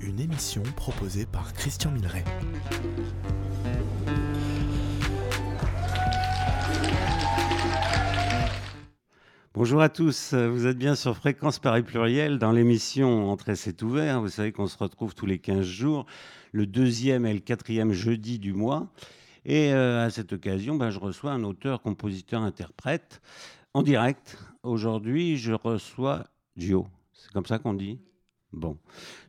une émission proposée par Christian Milleret. Bonjour à tous, vous êtes bien sur Fréquence Paris Pluriel dans l'émission Entrée c'est ouvert. Vous savez qu'on se retrouve tous les 15 jours, le deuxième et le quatrième jeudi du mois. Et euh, à cette occasion, ben, je reçois un auteur, compositeur, interprète en direct. Aujourd'hui, je reçois Gio. C'est comme ça qu'on dit? Bon.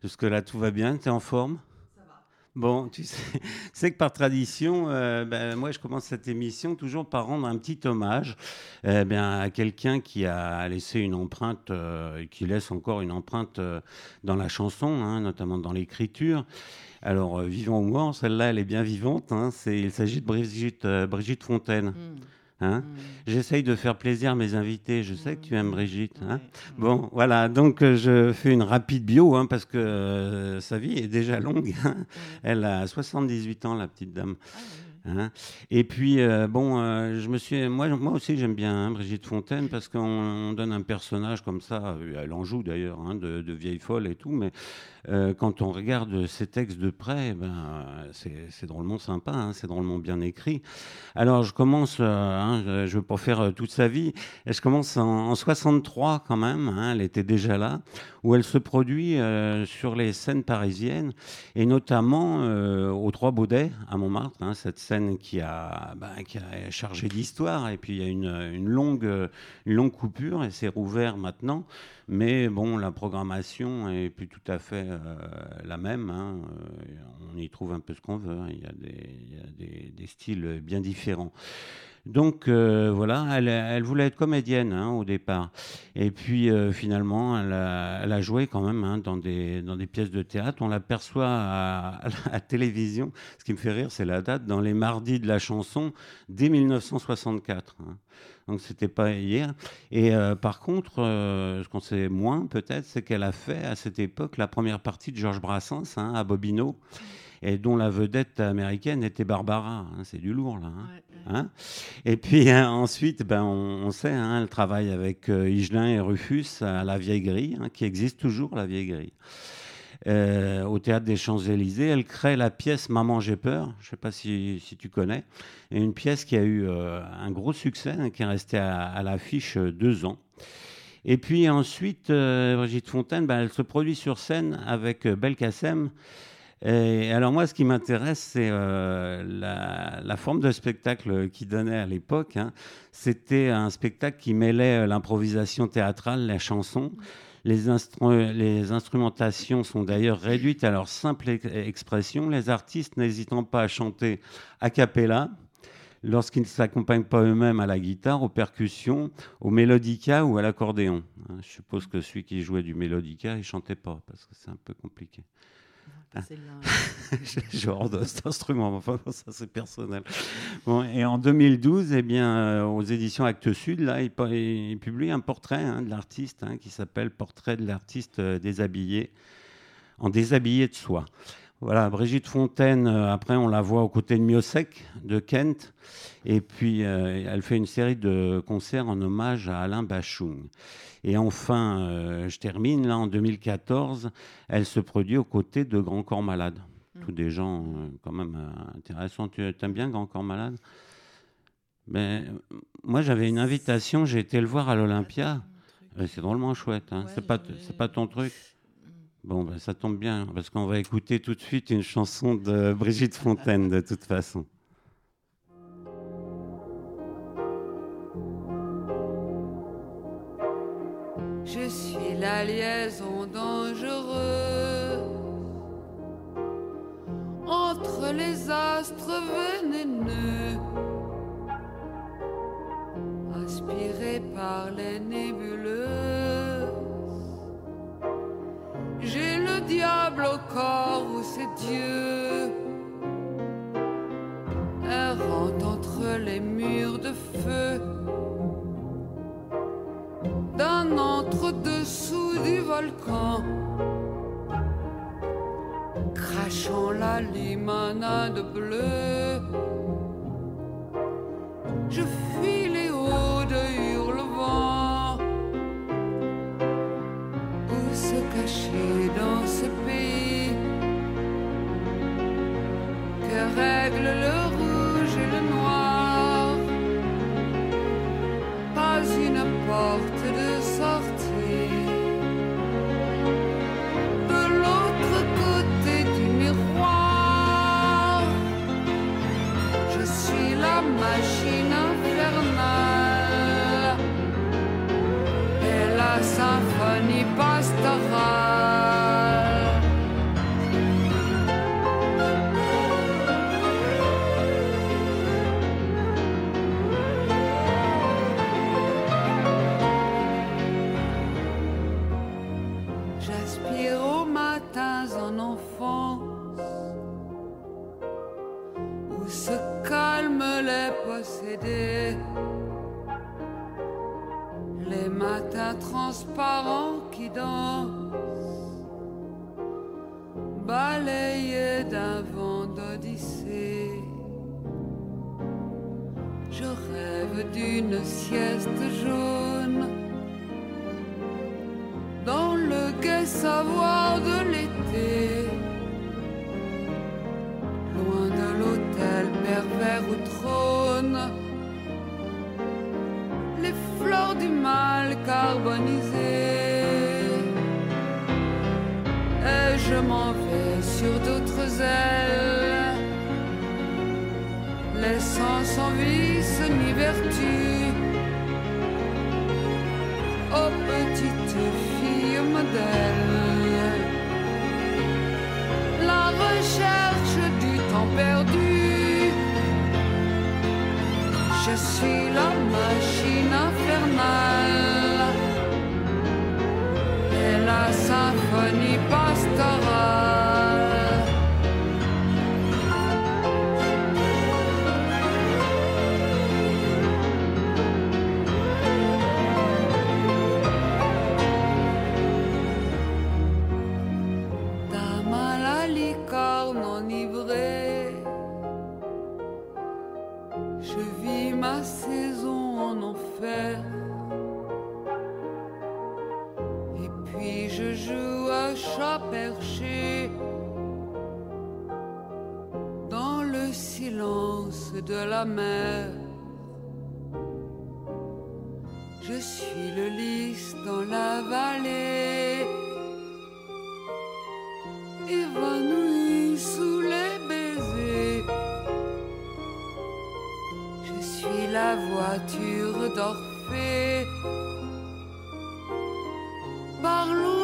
Jusque-là, tout va bien? Tu es en forme? Bon, tu sais, que par tradition, euh, ben, moi je commence cette émission toujours par rendre un petit hommage eh bien, à quelqu'un qui a laissé une empreinte, euh, et qui laisse encore une empreinte euh, dans la chanson, hein, notamment dans l'écriture. Alors, vivant ou mort, celle-là, elle est bien vivante. Hein, il s'agit de Brigitte, Brigitte Fontaine. Hmm. Hein mm. J'essaye de faire plaisir à mes invités. Je sais que tu aimes mm. Brigitte. Hein bon, voilà. Donc, euh, je fais une rapide bio hein, parce que euh, sa vie est déjà longue. Hein. Elle a 78 ans, la petite dame. Ah et puis, euh, bon, je me suis, moi, moi aussi, j'aime bien Brigitte Fontaine parce qu'on donne un personnage comme ça, elle en joue d'ailleurs, de, de, vieille folle et tout, mais euh, quand on regarde ces textes de près, ben, c'est drôlement sympa, hein, c'est drôlement bien écrit. Alors je commence, euh, hein, je ne veux pas faire euh, toute sa vie, et je commence en, 63 quand même, hein, elle était déjà là, où elle se produit sur les scènes parisiennes, et notamment aux Trois Baudets à Montmartre, cette scène qui a, ben, qui a chargé d'histoire, et puis il y a une, une, longue, une longue coupure, et c'est rouvert maintenant. Mais bon, la programmation est plus tout à fait euh, la même. Hein. Euh, on y trouve un peu ce qu'on veut. Hein. Il y a, des, styles bien différents. Donc euh, voilà, elle, voulait être comédienne hein, au départ. Et puis finalement, elle a, joué quand même dans, des, pièces de théâtre. On l'aperçoit à, la télévision. Ce qui me fait rire, c'est la date, dans les mardis de la chanson, dès 1964 donc c'était pas hier. Et euh, par contre, euh, ce qu'on sait moins peut-être, c'est qu'elle a fait à cette époque la première partie de Georges Brassens hein, à Bobino et dont la vedette américaine était Barbara. Hein, c'est du lourd, là. Hein, et puis ensuite, ben, on, sait, elle travaille avec euh, Higelin et Rufus à la Vieille Grille, qui existe toujours, la Vieille Grille. Euh, au théâtre des Champs-Élysées. Elle crée la pièce Maman, j'ai peur. Je ne sais pas si, tu connais. Une pièce qui a eu euh, un gros succès, hein, qui est restée à, l'affiche euh, deux ans. Et puis ensuite, Brigitte Fontaine, ben, elle se produit sur scène avec Belkacem. Alors moi, ce qui m'intéresse, c'est la, forme de spectacle qu'il donnait à l'époque. Hein. C'était un spectacle qui mêlait l'improvisation théâtrale, la chanson, les, les instrumentations sont d'ailleurs réduites à leur simple expression, les artistes n'hésitant pas à chanter a cappella lorsqu'ils ne s'accompagnent pas eux-mêmes à la guitare, aux percussions, au mélodica ou à l'accordéon. Hein, je suppose que celui qui jouait du mélodica, il chantait pas, parce que c'est un peu compliqué. Genre de cet instrument, enfin ça c'est personnel. Bon, et en 2012, eh bien, euh, aux éditions Actes Sud, là, il, il publie un portrait hein, de l'artiste hein, qui s'appelle Portrait de l'artiste euh, déshabillé, en déshabillé de soie. Voilà, Brigitte Fontaine, euh, après on la voit aux côtés de Miosek, de Kent, et puis elle fait une série de concerts en hommage à Alain Bachung. Et enfin, euh, je termine, là en 2014, elle se produit aux côtés de Grand Corps Malade. Mm. Tous des gens quand même intéressants. Tu aimes bien Grand Corps Malade? Mais, ben, Moi j'avais une invitation, j'ai été le voir à l'Olympia. C'est drôlement chouette, hein. c'est pas, pas ton truc? Bon, ben, ça tombe bien, parce qu'on va écouter tout de suite une chanson de Brigitte Fontaine, de toute façon. La liaison dangereuse entre les astres vénéneux, inspirés par les nébuleux j'ai le diable au corps ou c'est Dieu. Errant entre les murs de feu d'un entre-dessous du crachant la limonade bleue. Je fuis les hauts de Hurlevent. Où se cacher dans ce pays? Que règle le J'aspire aux matins en enfance où se calment les possédés. Les matins transparents qui dansent, balayés d'un vent d'odyssée. Je rêve d'une sieste jaune dans le gai savoir de l'été. Loin de l'hôtel pervers où trône du mal carbonisées. Et je m'en vais sur d'autres ailes, laissant sans vice ni vertu aux petites filles modèles. La recherche du temps perdu. Je suis la machine infernale et la symphonie pastorale. De la mer. Je suis le lys dans la vallée évanoui sous les baisers. Je suis la voiture d'Orphée. Parlons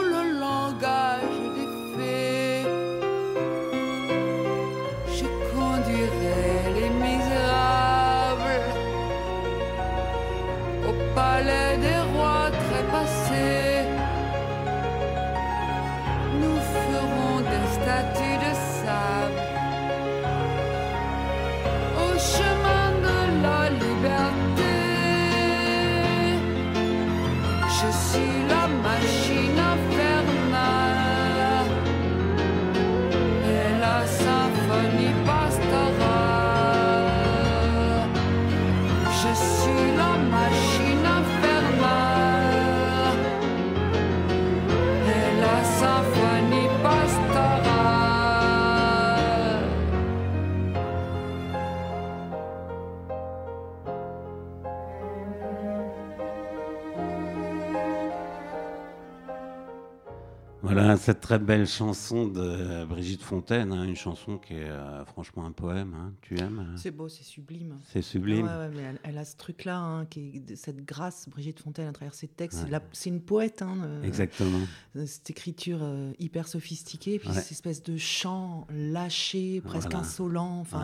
cette très belle chanson de Brigitte Fontaine, hein, une chanson qui est euh, franchement un poème. hein. Tu aimes euh C'est beau, c'est sublime. C'est sublime. Ouais, ouais, mais elle, elle a ce truc-là, hein, qui est cette grâce, Brigitte Fontaine, à travers ses textes. Ouais. C'est une poète, hein, euh, Exactement. cette écriture euh, hyper sophistiquée, puis cette espèce de chant lâché, presque Voilà. insolent. Enfin,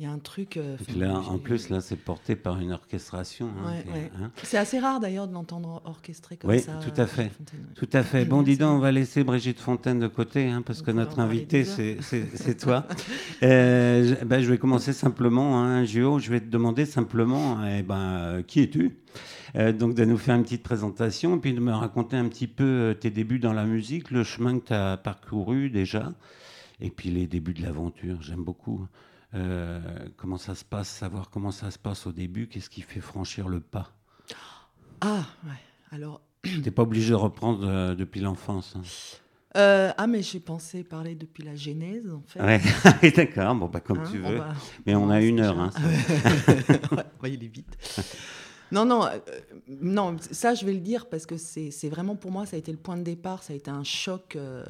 il y a- un truc. euh, là, en plus, là, c'est porté par une orchestration. hein, Ouais, ouais. hein. C'est assez rare d'ailleurs de l'entendre orchestré comme Oui, ça. tout à fait. Tout à fait. Bon, dis donc, on va laisser Brigitte Fontaine de côté, hein, parce On que notre invité, c'est toi. Euh, je, ben, je vais commencer simplement, hein, Gio, je vais te demander simplement, eh ben, euh, qui es-tu? Euh, Donc, de nous faire une petite présentation, et puis de me raconter un petit peu euh, tes débuts dans la musique, le chemin que tu as parcouru déjà, et puis les débuts de l'aventure. J'aime beaucoup. Euh, comment ça se passe, savoir comment ça se passe au début, qu'est-ce qui fait franchir le pas? Ah, ouais. Alors, T'es pas obligé de reprendre euh, depuis l'enfance. hein? Euh, ah, mais j'ai pensé parler depuis la genèse, en fait. Ouais, d'accord. Bon, bah, comme Hein, tu on veux. va- Mais on a une heure. Hein, ouais, ouais, il est vite. Non, non, euh, non, ça je vais le dire parce que c'est c'est vraiment pour moi, ça a été le point de départ, ça a été un choc euh,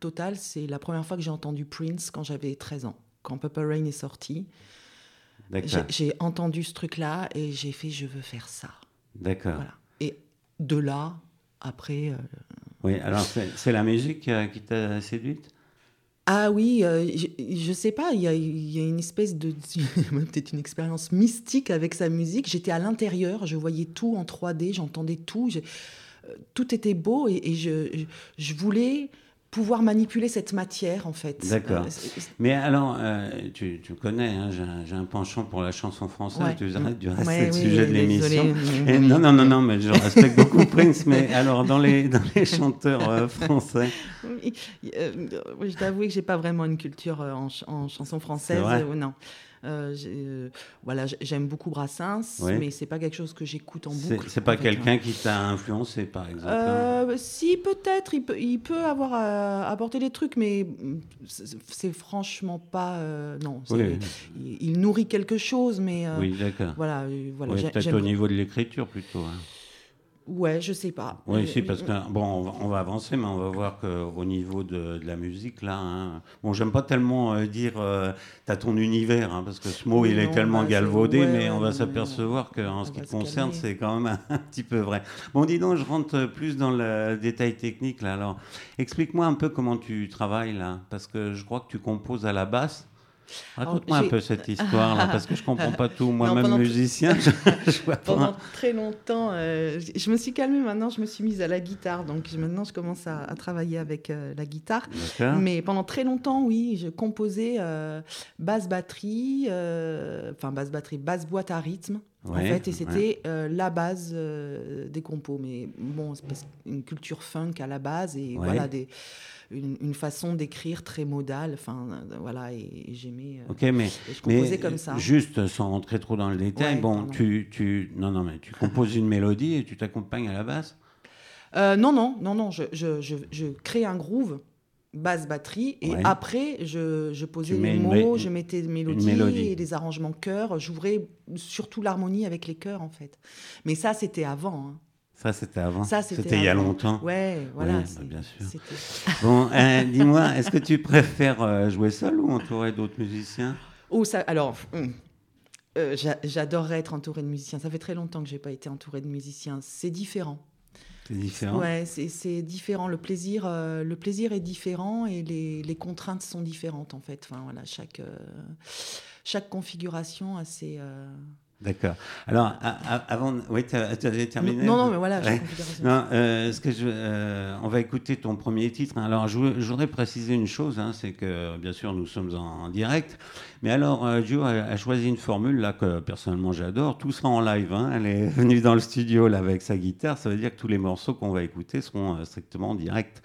total. C'est la première fois que j'ai entendu Prince quand j'avais 13 ans, quand Purple Rain est sorti. J'ai entendu ce truc-là et j'ai fait je veux faire ça. D'accord. Voilà. Et de là, après. euh, Oui, alors c'est la musique euh, qui t'a séduite? Ah oui, euh, je, je sais pas, il y a, il y a une espèce de. peut-être une expérience mystique avec sa musique. J'étais à l'intérieur, je voyais tout en 3D, j'entendais tout. tout était beau et, et je, je, je voulais pouvoir manipuler cette matière, en fait. D'accord. Euh, Mais alors, euh, tu, tu connais, hein, j'ai un- penchant pour la chanson française, Ouais. tu arrêtes du reste, Ouais, le oui, sujet de l'émission. non, non, non, non, mais je respecte beaucoup Prince, mais alors dans les, dans les chanteurs euh, français, je dois avouer que j'ai pas vraiment une culture en, ch- en chanson française. non. Euh, euh, voilà, j'aime beaucoup Brassens, Oui. mais c'est pas quelque chose que j'écoute en boucle. c'est pas en fait, quelqu'un hein. qui t'a influencé, par exemple. hein? Euh, si peut-être, il peut, il peut avoir euh, apporté des trucs, mais c'est franchement pas. non, Oui, il, il nourrit quelque chose, mais oui, d'accord. voilà, voilà. Peut-être au niveau de l'écriture plutôt. hein. Ouais, je sais pas. Oui, Euh, si, parce que bon, on va, on va avancer, mais on va voir qu'au niveau de, de la musique, là, hein, bon, j'aime pas tellement euh, dire euh, t'as ton univers, hein, parce que ce mot il est tellement bah, galvaudé, ouais, mais on va s'apercevoir qu'en ce qui te concerne, c'est quand même un, petit peu vrai. Bon, dis donc, je rentre plus dans le détail technique, là. Alors, explique-moi un peu comment tu travailles, là, parce que je crois que tu composes à la basse. Raconte-moi un peu cette histoire-là, parce que je comprends pas tout. Moi-même pendant musicien, je, je vois pas. Pendant très longtemps, euh, je me suis calmée. Maintenant, je me suis mise à la guitare. Donc je- maintenant, je commence à, à travailler avec euh, la guitare. Mais pendant très longtemps, oui, je composais euh, basse batterie, euh, enfin basse batterie, basse boîte à rythme. en fait, et ouais. c'était euh, la base euh, des compos. Mais bon, c'est une culture funk à la base et Ouais. voilà des, une, une façon d'écrire très modale. Enfin, voilà, et, et j'aimais. euh, Ok, mais et je composais Mais comme ça. Juste sans rentrer trop dans le détail, Ouais, bon, tu, tu, non, non, mais tu composes une mélodie et tu t'accompagnes à la basse? Euh, non, non, non, non, je, je, je, je crée un groove, basse batterie, et Ouais. après, je, je posais les mots, je mettais des mélodies, mélodie. et des arrangements chœurs. J'ouvrais surtout l'harmonie avec les chœurs, en fait. Mais ça, c'était avant. hein. Ça, c'était avant. Ça, c'était il y a longtemps. Ouais, voilà. bah, bien sûr. Bon, euh, dis-moi, est-ce que tu préfères euh, jouer seul ou entouré d'autres musiciens? Oh, ça, alors, hum, euh, j'a- j'adorerais être entourée de musiciens. Ça fait très longtemps que j'ai pas été entourée de musiciens. C'est différent. C'est différent. Ouais, c'est- différent. Le plaisir, euh, le plaisir est différent et les, les contraintes sont différentes en fait. Enfin voilà, chaque chaque configuration a ses. D'accord. Alors, a- a- avant, oui, tu avais terminé. Non, non, mais voilà, Ouais. Non, euh, ce que je, euh, on va écouter ton premier titre. Alors, je, je voudrais préciser une chose, hein, c'est que bien sûr nous sommes en, en direct, mais alors euh, Joe a, a choisi une formule là que personnellement j'adore. Tout sera en live. hein. Elle est venue dans le studio là avec sa guitare. Ça veut dire que tous les morceaux qu'on va écouter seront euh, strictement en direct.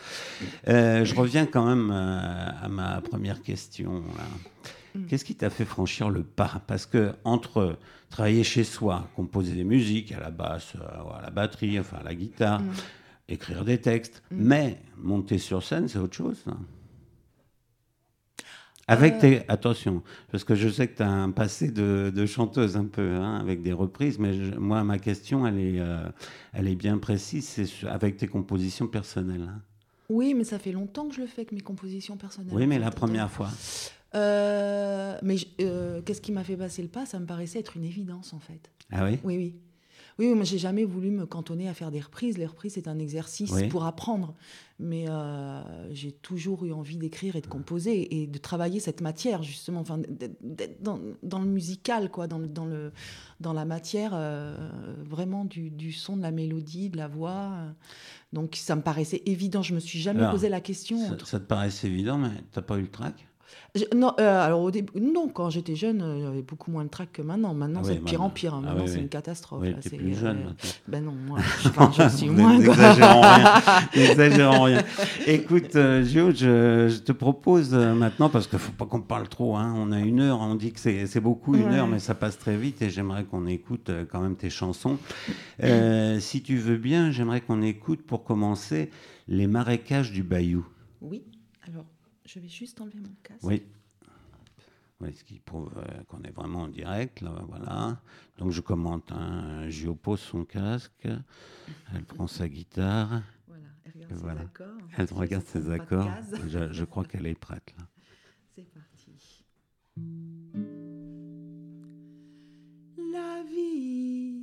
Je reviens quand même à ma première question. là. Mm. Qu'est-ce qui t'a fait franchir le pas? Parce que entre travailler chez soi, composer des musiques à la basse, euh, à la batterie, enfin à la guitare, Mm. écrire des textes, Mm. mais monter sur scène, c'est autre chose. ça. Avec Euh. tes... Attention, parce que je sais que tu as un passé de, de chanteuse un peu, hein, avec des reprises, mais je- moi, ma question, elle est, euh, elle est bien précise, c'est avec tes compositions personnelles. hein. Oui, mais ça fait longtemps que je le fais avec mes compositions personnelles. Oui, mais la première fois. Euh, mais euh, qu'est-ce qui m'a fait passer le pas? Ça me paraissait être une évidence en fait. Ah oui? Oui, oui. Oui, moi, j'ai jamais voulu me cantonner à faire des reprises. Les reprises, c'est un exercice Oui. pour apprendre. Mais euh, j'ai toujours eu envie d'écrire et de composer et de travailler cette matière, justement, enfin, d'être- dans, dans le musical, quoi, dans, dans, le, dans la matière euh, vraiment du, du son, de la mélodie, de la voix. Donc, ça me paraissait évident. Je me suis jamais Alors, posé la question. Ça, ça te paraissait évident, mais t'as pas eu le trac? Je- non, euh, alors au début, non, quand j'étais jeune, euh, j'avais beaucoup moins de trac que maintenant. Maintenant, Ah c'est de pire en pire. hein. Ah Maintenant, oui, c'est une catastrophe. Oui, c'est, plus euh, jeune maintenant. Ben non, moi, je, enfin, je suis moins. N'exagérons rien. Rien. Écoute, euh, Gio, je, je te propose euh, maintenant, parce qu'il ne faut pas qu'on parle trop, hein, on a une heure, on dit que c'est beaucoup une Ouais. heure, mais ça passe très vite et j'aimerais qu'on écoute euh, quand même tes chansons. Euh, si tu veux bien, j'aimerais qu'on écoute pour commencer Les marécages du Bayou. Oui, je vais juste enlever mon casque. Oui. Oui, ce qui prouve euh, qu'on est vraiment en direct, là, voilà. Donc je commente, hein, Gio pose son casque, elle prend sa guitare, Voilà, elle regarde ses Voilà. accords. elle regarde Je ses accords. Je, je crois qu'elle est prête, là. C'est parti. La vie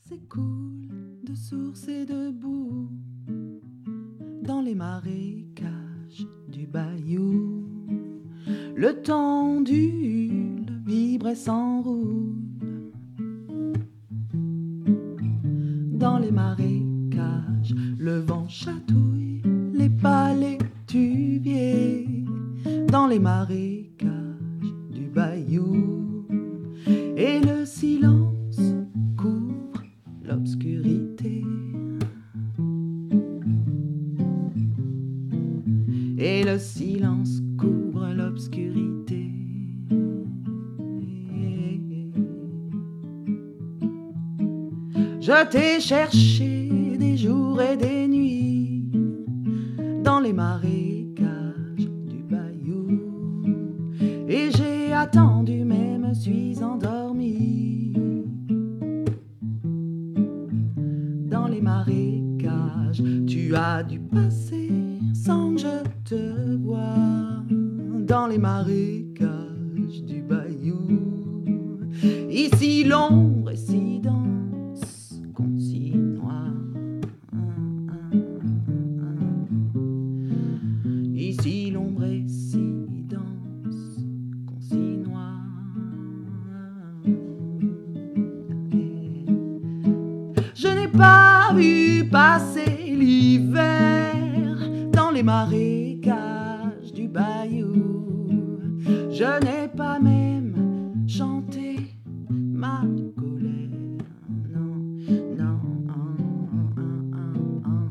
s'écoule de sources et de boue dans les marécages Le temps ondule, vibre et s'enroule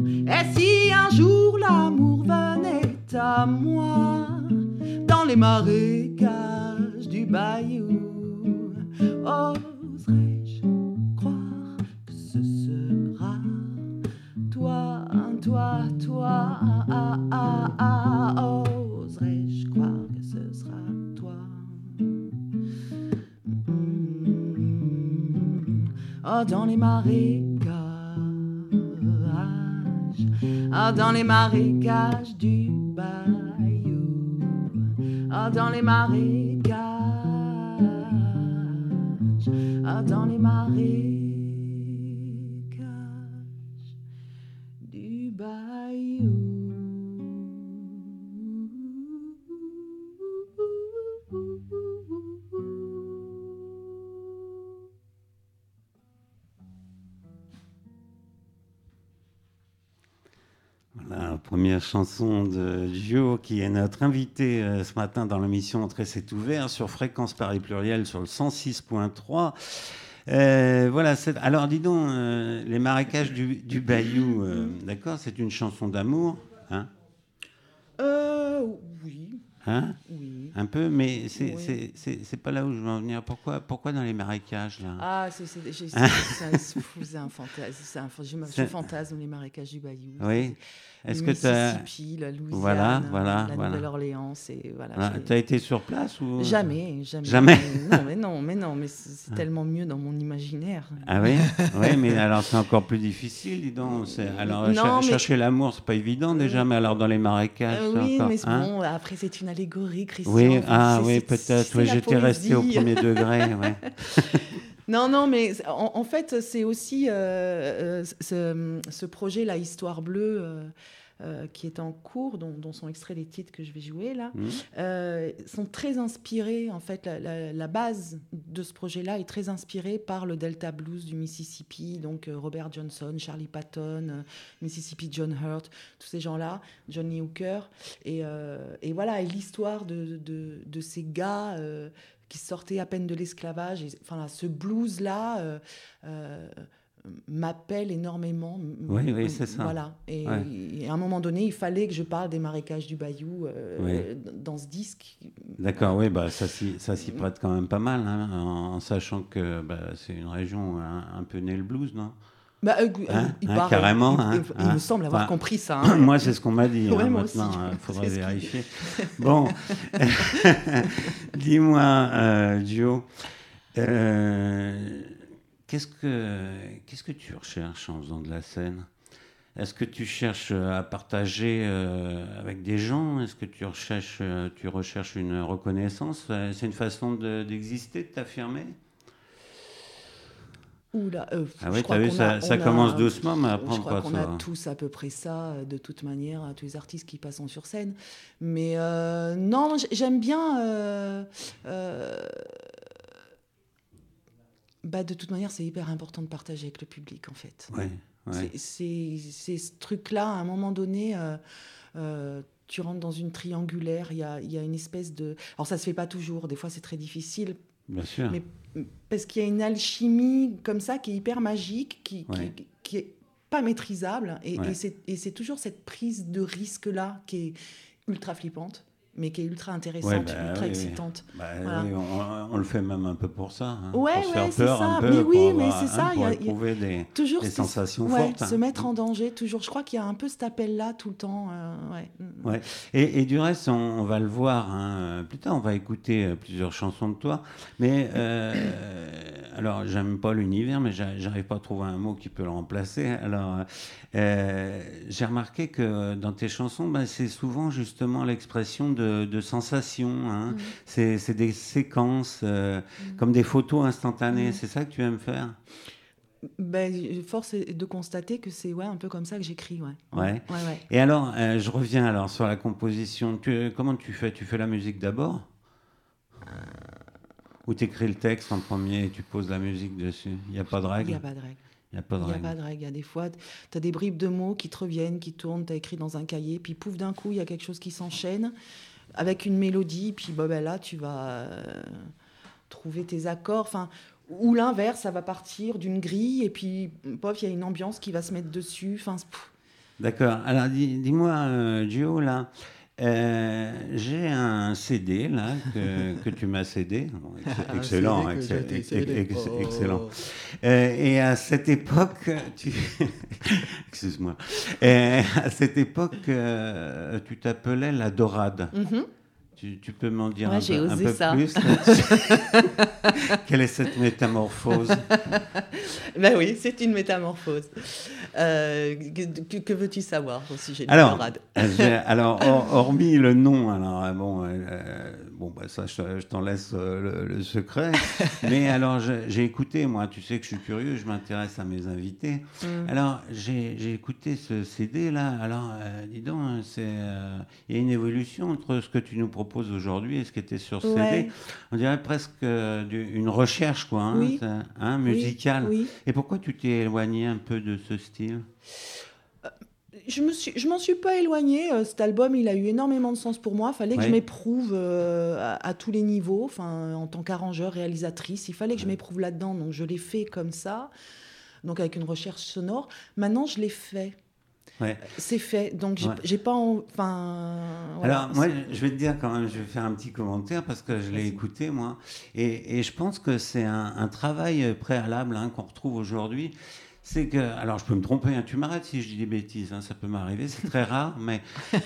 Et si un jour l'amour venait à moi dans les marécages du bayou, oserais-je croire que ce sera toi, toi, toi, ah, ah, ah, oserais-je croire que ce sera toi? Mm. Oh, dans les marécages, ah, dans les marécages du bayou, ah, dans les marécages, ah, dans les marécages Chanson de Gio qui est notre invité euh, ce matin dans l'émission Entrée c'est ouvert sur Fréquence Paris Pluriel sur le 106.3. Euh, voilà, alors dis donc, euh, les marécages du, du Bayou, d'accord, c'est une chanson d'amour, hein, Euh, oui, hein, oui. un peu, mais c'est Oui. c'est- c'est- c'est pas là où je veux en venir. Pourquoi, pourquoi dans les marécages là? Ah, c'est un fantasme. c'est un- Je, me- fantasme les marécages du Bayou. Oui. Est-ce que tu as, la Louisiane, Voilà, voilà, la voilà. Nouvelle-Orléans, c'est voilà. voilà, j'ai- t'as été sur place ou Jamais, jamais. Jamais Non, mais non, mais non, mais c'est c'est tellement mieux dans mon imaginaire. Ah oui, oui, mais alors c'est encore plus difficile, dis donc. C'est- Alors Non, cher- mais- chercher l'amour, c'est pas évident déjà, mais alors dans les marécages, Euh, oui, encore. mais hein? bon, après c'est une allégorie, Christian. oui, ah oui, peut-être. Oui, j'étais resté au premier degré. Ouais. Non, non, mais en, en fait, c'est aussi euh, euh, ce, ce projet, la Histoire Bleue, euh, euh, qui est en cours, dont, dont sont extraits les titres que je vais jouer là, euh, sont très inspirés. En fait, la, la- la base de ce projet-là est très inspirée par le Delta Blues du Mississippi, donc Robert Johnson, Charlie Patton, Mississippi John Hurt, tous ces gens-là, Johnny Hooker. Et, et voilà, et l'histoire de, de, de ces gars qui sortaient à peine de l'esclavage. Et, Enfin, là, ce blues-là euh, euh, m'appelle énormément. Oui, oui, c'est ça. Voilà. Et, Ouais. et à un moment donné, il fallait que je parle des marécages du Bayou euh, Oui. dans ce disque. D'accord, oui, bah, ça s'y prête quand même pas mal, hein, en, en sachant que bah, c'est une région un, un peu née le blues, non? Bah, euh, Hein, il hein, paraît- carrément, il, hein, il- il me semble avoir Enfin, compris ça. Moi, c'est ce qu'on m'a dit. Ouais, moi maintenant, il faudrait vérifier. Bon, dis-moi, euh, Gio, euh, qu'est-ce que qu'est-ce que tu recherches en faisant de la scène? Est-ce que tu cherches à partager euh, avec des gens? Est-ce que tu recherches, euh, tu recherches une reconnaissance? Euh, C'est une façon de- d'exister, de t'affirmer? Oula, euh, Ah je oui, t'as vu, ça, a- ça on a- commence doucement, mais Je après, on crois qu'on a tous à peu près ça, euh, de toute manière, à tous les artistes qui passent sur scène. Mais euh, non, j'aime bien. euh, bah, de toute manière, c'est hyper important de partager avec le public, en fait. Ouais, ouais. C'est- ce truc-là, à un moment donné, tu rentres dans une triangulaire, il y a, y a une espèce de... Alors ça se fait pas toujours, des fois c'est très difficile, Bien sûr. mais parce qu'il y a une alchimie comme ça qui est hyper magique, qui, Ouais. qui est pas maîtrisable, Ouais. et c'est toujours cette prise de risque-là qui est ultra flippante, mais qui est ultra intéressante, bah ultra oui, excitante. Bah, Voilà. oui, on, on le fait même un peu pour ça. hein, Ouais, pour se ouais, faire peur ça. un peu. Mais oui, pour mais avoir- c'est ça, hein, pour y a- éprouver des, Toujours des sensations fortes. se hein. mettre en danger, toujours. Je crois qu'il y a un peu cet appel-là tout le temps. euh, ouais. Ouais. Et, et du reste, on, on va le voir hein, plus tard. On va écouter euh, plusieurs chansons de toi. Mais euh, alors, j'aime pas l'univers, mais j'a- j'arrive pas à trouver un mot qui peut le remplacer. Alors, euh, j'ai remarqué que dans tes chansons, bah, c'est souvent justement l'expression de, de sensations. hein. Mm. C'est des séquences, euh, Mm. comme des photos instantanées. Mm. C'est ça que tu aimes faire? Ben, force est de constater que c'est ouais, un peu comme ça que j'écris. Ouais. Ouais. Ouais, ouais. Et alors, euh, je reviens alors sur la composition. Tu- comment tu fais? Tu fais la musique d'abord? Ou tu écris le texte en premier et tu poses la musique dessus Il n'y a pas de Il règle n'y a pas de règle. Il n'y a pas de Il n'y a règle. pas de règle. Il y a des fois, tu as des bribes de mots qui te reviennent, qui tournent, tu as écrit dans un cahier, puis pouf, d'un coup, il y a quelque chose qui s'enchaîne avec une mélodie, puis bon, ben là, tu vas euh, trouver tes accords. Enfin, ou l'inverse, ça va partir d'une grille, et puis, pof, il y a une ambiance qui va se mettre dessus. Enfin, D'accord. Alors, dis- dis-moi, euh, Gio, là, euh, j'ai un CD, là, que, que tu m'as cédé. Un excellent, ex- Oh. excellent. Euh, et à cette époque, tu... excuse-moi, Euh, à cette époque, euh, tu t'appelais la Dorade. mhm. Tu, tu peux m'en dire Ouais, un j'ai peu, un osé peu ça. plus Quelle est cette métamorphose? Ben oui, c'est une métamorphose. Euh, que veux-tu savoir au sujet de Alors, Dorade Euh, Alors, hor- hormis le nom, alors euh, bon, euh, bon, bah, ça, je, je t'en laisse euh, le, le secret. Mais alors, j'ai écouté, moi, tu sais que je suis curieux, je m'intéresse à mes invités. Mm. Alors, j'ai écouté ce CD là. Alors, euh, dis donc, hein, c'est, euh, il y a une évolution entre ce que tu nous proposes aujourd'hui et ce qui était sur Ouais. CD. On dirait presque euh, du- une recherche, quoi, hein, Oui. ça, hein, musicale. Oui, oui. Et pourquoi tu t'es éloigné un peu de ce style? Je me suis, je m'en suis pas éloignée. Euh, Cet album, il a eu énormément de sens pour moi. Il fallait que Ouais. je m'éprouve euh, à, à tous les niveaux. Enfin, en tant qu'arrangeur, réalisatrice, il fallait que je m'éprouve là-dedans. Donc, je l'ai fait comme ça. Donc, avec une recherche sonore. Maintenant, je l'ai fait. Ouais. C'est fait. Donc, j'ai Ouais. pas. en- Enfin. voilà. Alors, moi, je vais te dire quand même, je vais faire un petit commentaire parce que je l'ai écouté, moi. Et, et je pense que c'est un, un travail préalable hein, qu'on retrouve aujourd'hui. C'est que, alors je peux me tromper, hein, tu m'arrêtes si je dis des bêtises, hein, ça peut m'arriver, c'est très rare, mais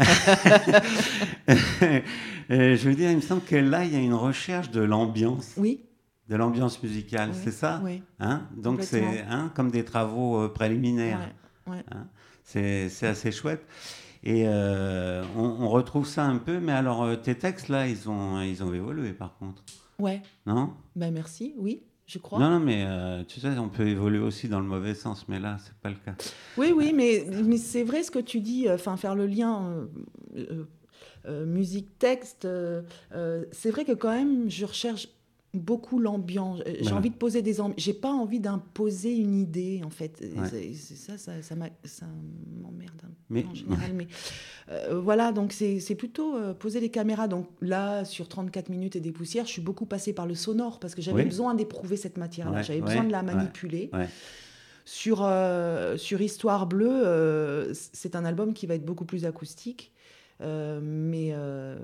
Euh, je veux dire, il me semble que là, il y a une recherche de l'ambiance, Oui. de l'ambiance musicale, Oui, c'est ça Oui. hein Donc c'est hein, comme des travaux euh, préliminaires. Ouais, ouais. C'est assez chouette. Et euh, on, on retrouve ça un peu, mais alors tes textes là, ils ont, ils ont évolué par contre, Ouais. non? Ben merci. Oui. Je crois. Non, non, mais euh, tu sais, on peut évoluer aussi dans le mauvais sens, mais là, c'est pas le cas. Oui, oui, mais, mais c'est vrai ce que tu dis, euh, enfin, faire le lien euh, musique-texte. c'est vrai que quand même, je recherche beaucoup l'ambiance. Euh, J'ai Voilà. envie de poser des ambiances. J'ai pas envie d'imposer une idée, en fait. Et Ouais. ça, ça, ça, ça m'emmerde un peu Mais- en général. Mais euh, voilà, donc c'est plutôt euh, poser les caméras. Donc là, sur 34 minutes et des poussières, je suis beaucoup passée par le sonore parce que j'avais Oui. besoin d'éprouver cette matière-là. Ouais, J'avais ouais, besoin de la manipuler. Sur, euh, sur Histoire Bleue, euh, c'est un album qui va être beaucoup plus acoustique. Euh, mais, euh,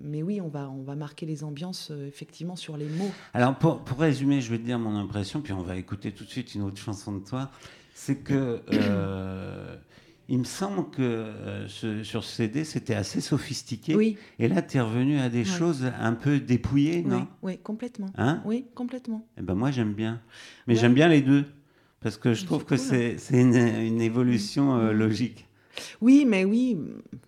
mais oui, on va, on va marquer les ambiances euh, effectivement sur les mots. Alors, pour, pour résumer, je vais te dire mon impression, puis on va écouter tout de suite une autre chanson de toi. C'est que il me semble que ce- sur ce CD, c'était assez sophistiqué. Oui, Et là, tu es revenu à des Ouais. choses un peu dépouillées, oui, non? oui, complètement. Hein? Oui, complètement. Eh ben moi, j'aime bien. Mais Ouais. j'aime bien les deux. Parce que je trouve que cool. c'est une, une évolution euh, logique. Oui, mais oui,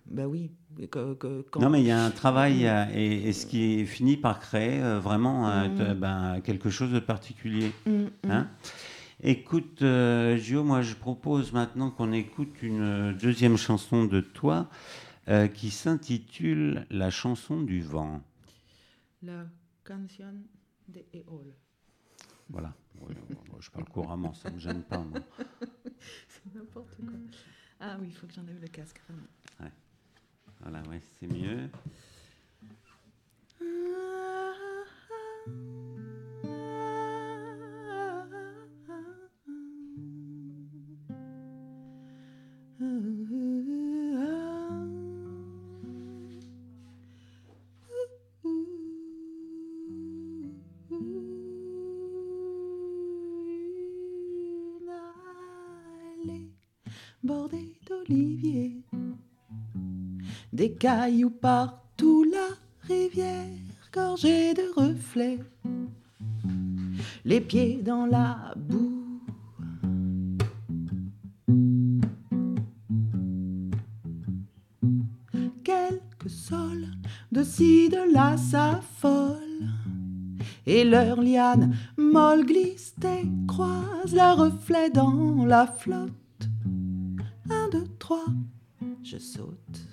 bah oui. Que- que- quand- Non, mais il y a un travail euh, et, et ce qui finit par créer euh, vraiment euh, Mm. ben, quelque chose de particulier. Mm, mm. Hein? Écoute, euh, Gio, moi je propose maintenant qu'on écoute une deuxième chanson de toi euh, qui s'intitule La chanson du vent. La canción de Eol. Voilà. Oui, je parle couramment, ça ne me gêne pas. C'est n'importe quoi. Ah oui, il faut que j'enlève le casque. pardon. Voilà, ouais, c'est mieux. Une cailloux partout, la rivière gorgée de reflets, les pieds dans la boue. Quelques sols de ci, de là s'affolent, et leurs lianes molles glissent et croisent leurs reflets dans la flotte. Un, deux, trois, je saute.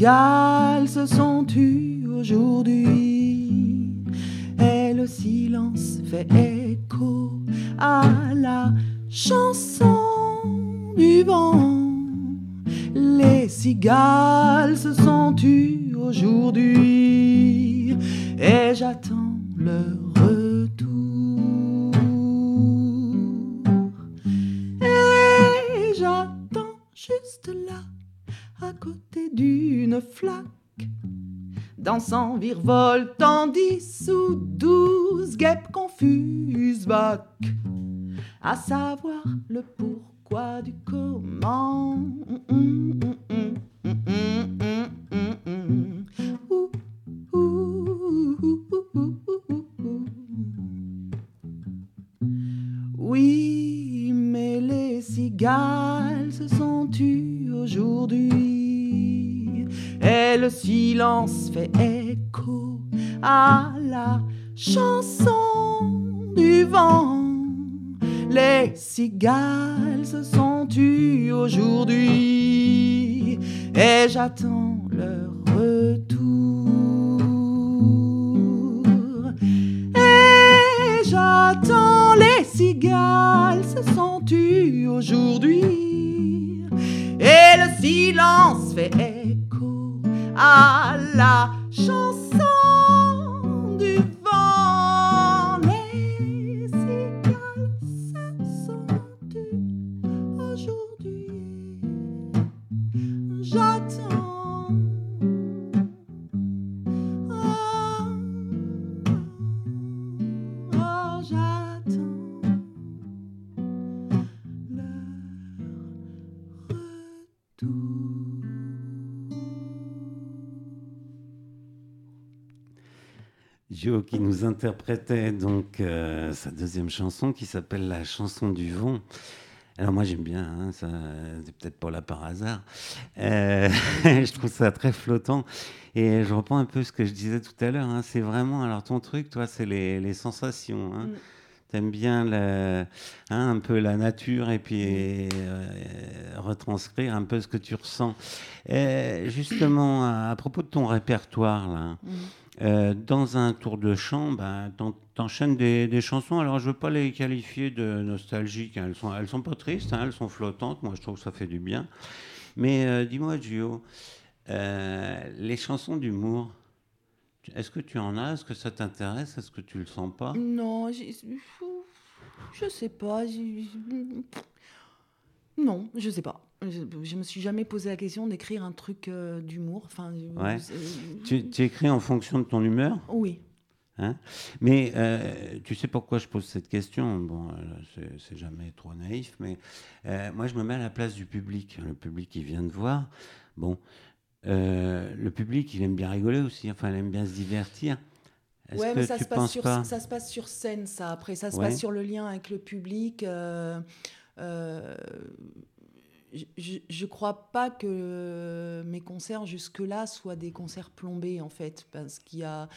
Les cigales se sont tues aujourd'hui? Et le silence fait écho à la chanson du vent. Les cigales j'attends qui nous interprétait donc euh, sa deuxième chanson qui s'appelle La chanson du vent. Alors moi j'aime bien, hein, ça, c'est peut-être pas là par hasard. Euh, je trouve ça très flottant. Et je reprends un peu ce que je disais tout à l'heure. hein, c'est vraiment, alors ton truc, toi, c'est les, les sensations. Hein. Mm. T'aimes bien le- hein, un peu la nature et puis euh, retranscrire un peu ce que tu ressens. Justement, à, à propos de ton répertoire, là, Mm. Euh, dans un tour de chant, ben, t'en- t'enchaînes des, chansons. Alors, je veux pas les qualifier de nostalgiques. hein. Elles sont, elles sont pas tristes, hein, elles sont flottantes. Moi, je trouve que ça fait du bien. Mais euh, dis-moi, Gio, euh, les chansons d'humour, est-ce que tu en as? Est-ce que ça t'intéresse? Est-ce que tu le sens pas? Non, je sais pas. Non, je sais pas. Je, je me suis jamais posé la question d'écrire un truc euh, d'humour. Enfin, Ouais. c'est- tu, tu écris en fonction de ton humeur? Oui. Hein? Mais euh, tu sais pourquoi je pose cette question? Bon, euh, c'est- jamais trop naïf, mais euh, moi je me mets à la place du public. Le public qui vient de voir, bon, euh, le public il aime bien rigoler aussi, enfin il aime bien se divertir. Ouais, mais ça se, passe sur, pas? ça se passe sur scène, ça. Après, ça se Ouais. passe sur le lien avec le public. euh, euh, je- je crois pas que mes concerts jusque-là soient des concerts plombés, en fait, parce qu'il y a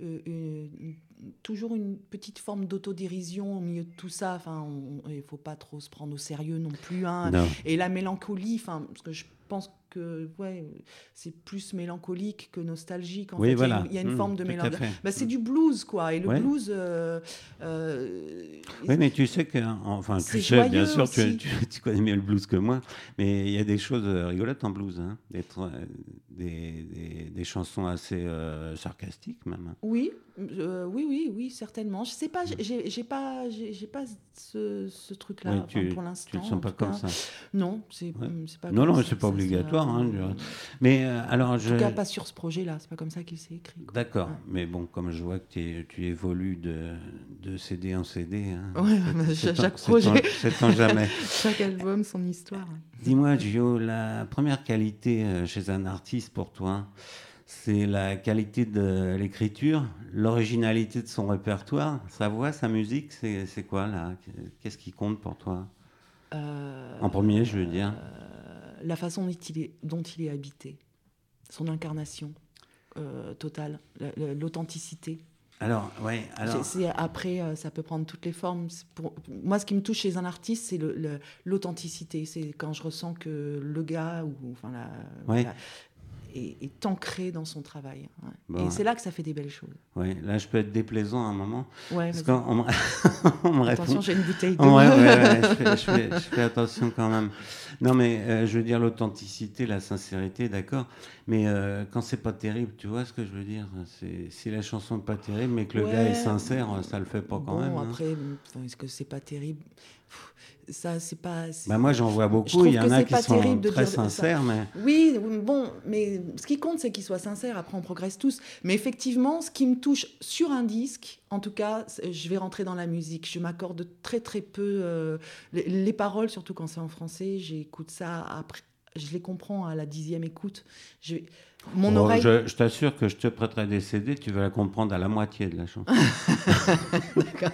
euh, une- toujours une petite forme d'autodérision au milieu de tout ça. Enfin, il faut pas trop se prendre au sérieux non plus. hein. Non. Et la mélancolie, enfin, parce que je pense que ouais, c'est plus mélancolique que nostalgique. En Oui, fait. voilà. Il y a une, il y a une Mmh, forme de mélancolie. Bah, c'est du blues, quoi. Et le Ouais. blues. euh, euh, Oui, mais tu sais que, enfin, tu sais, bien sûr, tu, tu- tu connais mieux le blues que moi, mais il y a des choses euh, rigolotes en blues, hein, des, des, des- des chansons assez euh, sarcastiques même. hein. Oui, euh, oui, oui, oui, certainement. Je sais pas, j'ai- j'ai pas, j'ai pas ce, ce truc-là Oui, enfin, tu, pour tu l'instant. le sens en pas comme ça. Non, c'est Ouais. pas. Non, comme non, c'est pas obligatoire, hein, Mais euh, alors, En je. tout cas, pas sur ce projet-là. C'est pas comme ça qu'il s'est écrit. D'accord, Ouais. mais bon, comme je vois que tu, tu évolues de, de CD en CD, hein, Ouais, c'est- chaque projet. jamais. Chaque album, son histoire. Dis-moi, Gio, la première qualité euh, chez un artiste pour toi, c'est la qualité de l'écriture, l'originalité de son répertoire, sa voix, sa musique, c'est c'est quoi là? Qu'est-ce qui compte pour toi? Euh, En premier, je veux dire. euh, la façon dont il est, dont il est habité, son incarnation euh, totale, la- la- l'authenticité. Alors, ouais, alors. C'est- après, euh, ça peut prendre toutes les formes. Pour, moi, ce qui me touche chez un artiste, c'est le- le- l'authenticité. C'est quand je ressens que le gars ou enfin la, Ouais. Est, est ancré dans son travail. ouais. Bon. Et c'est là que ça fait des belles choses. Ouais, là, je peux être déplaisant à un moment. Ouais, Parce qu'on me, me répond. Attention, j'ai une bouteille d'eau. Ouais, je, fais, je fais- je fais attention quand même. Non, mais euh, je veux dire l'authenticité, la sincérité, d'accord. Mais euh, quand c'est pas terrible, tu vois ce que je veux dire? C'est si la chanson est pas terrible, mais que le gars est sincère, ça le fait pas quand Bon, même. hein. après, enfin, est-ce que c'est pas terrible? Pff, Ça, c'est pas. c'est- Bah, moi, j'en vois beaucoup. Il y en a qui sont très sincères, mais Oui, bon, mais ce qui compte, c'est qu'il soit sincère. Après, on progresse tous. Mais effectivement, ce qui me touche sur un disque, en tout cas, je vais rentrer dans la musique. Je m'accorde très, très peu. euh, les, les paroles, surtout quand c'est en français, j'écoute ça après. Je les comprends à la dixième écoute. Je, mon Bon, oreille. je, je t'assure que je te prêterai des CD, tu vas la comprendre à la moitié de la chanson.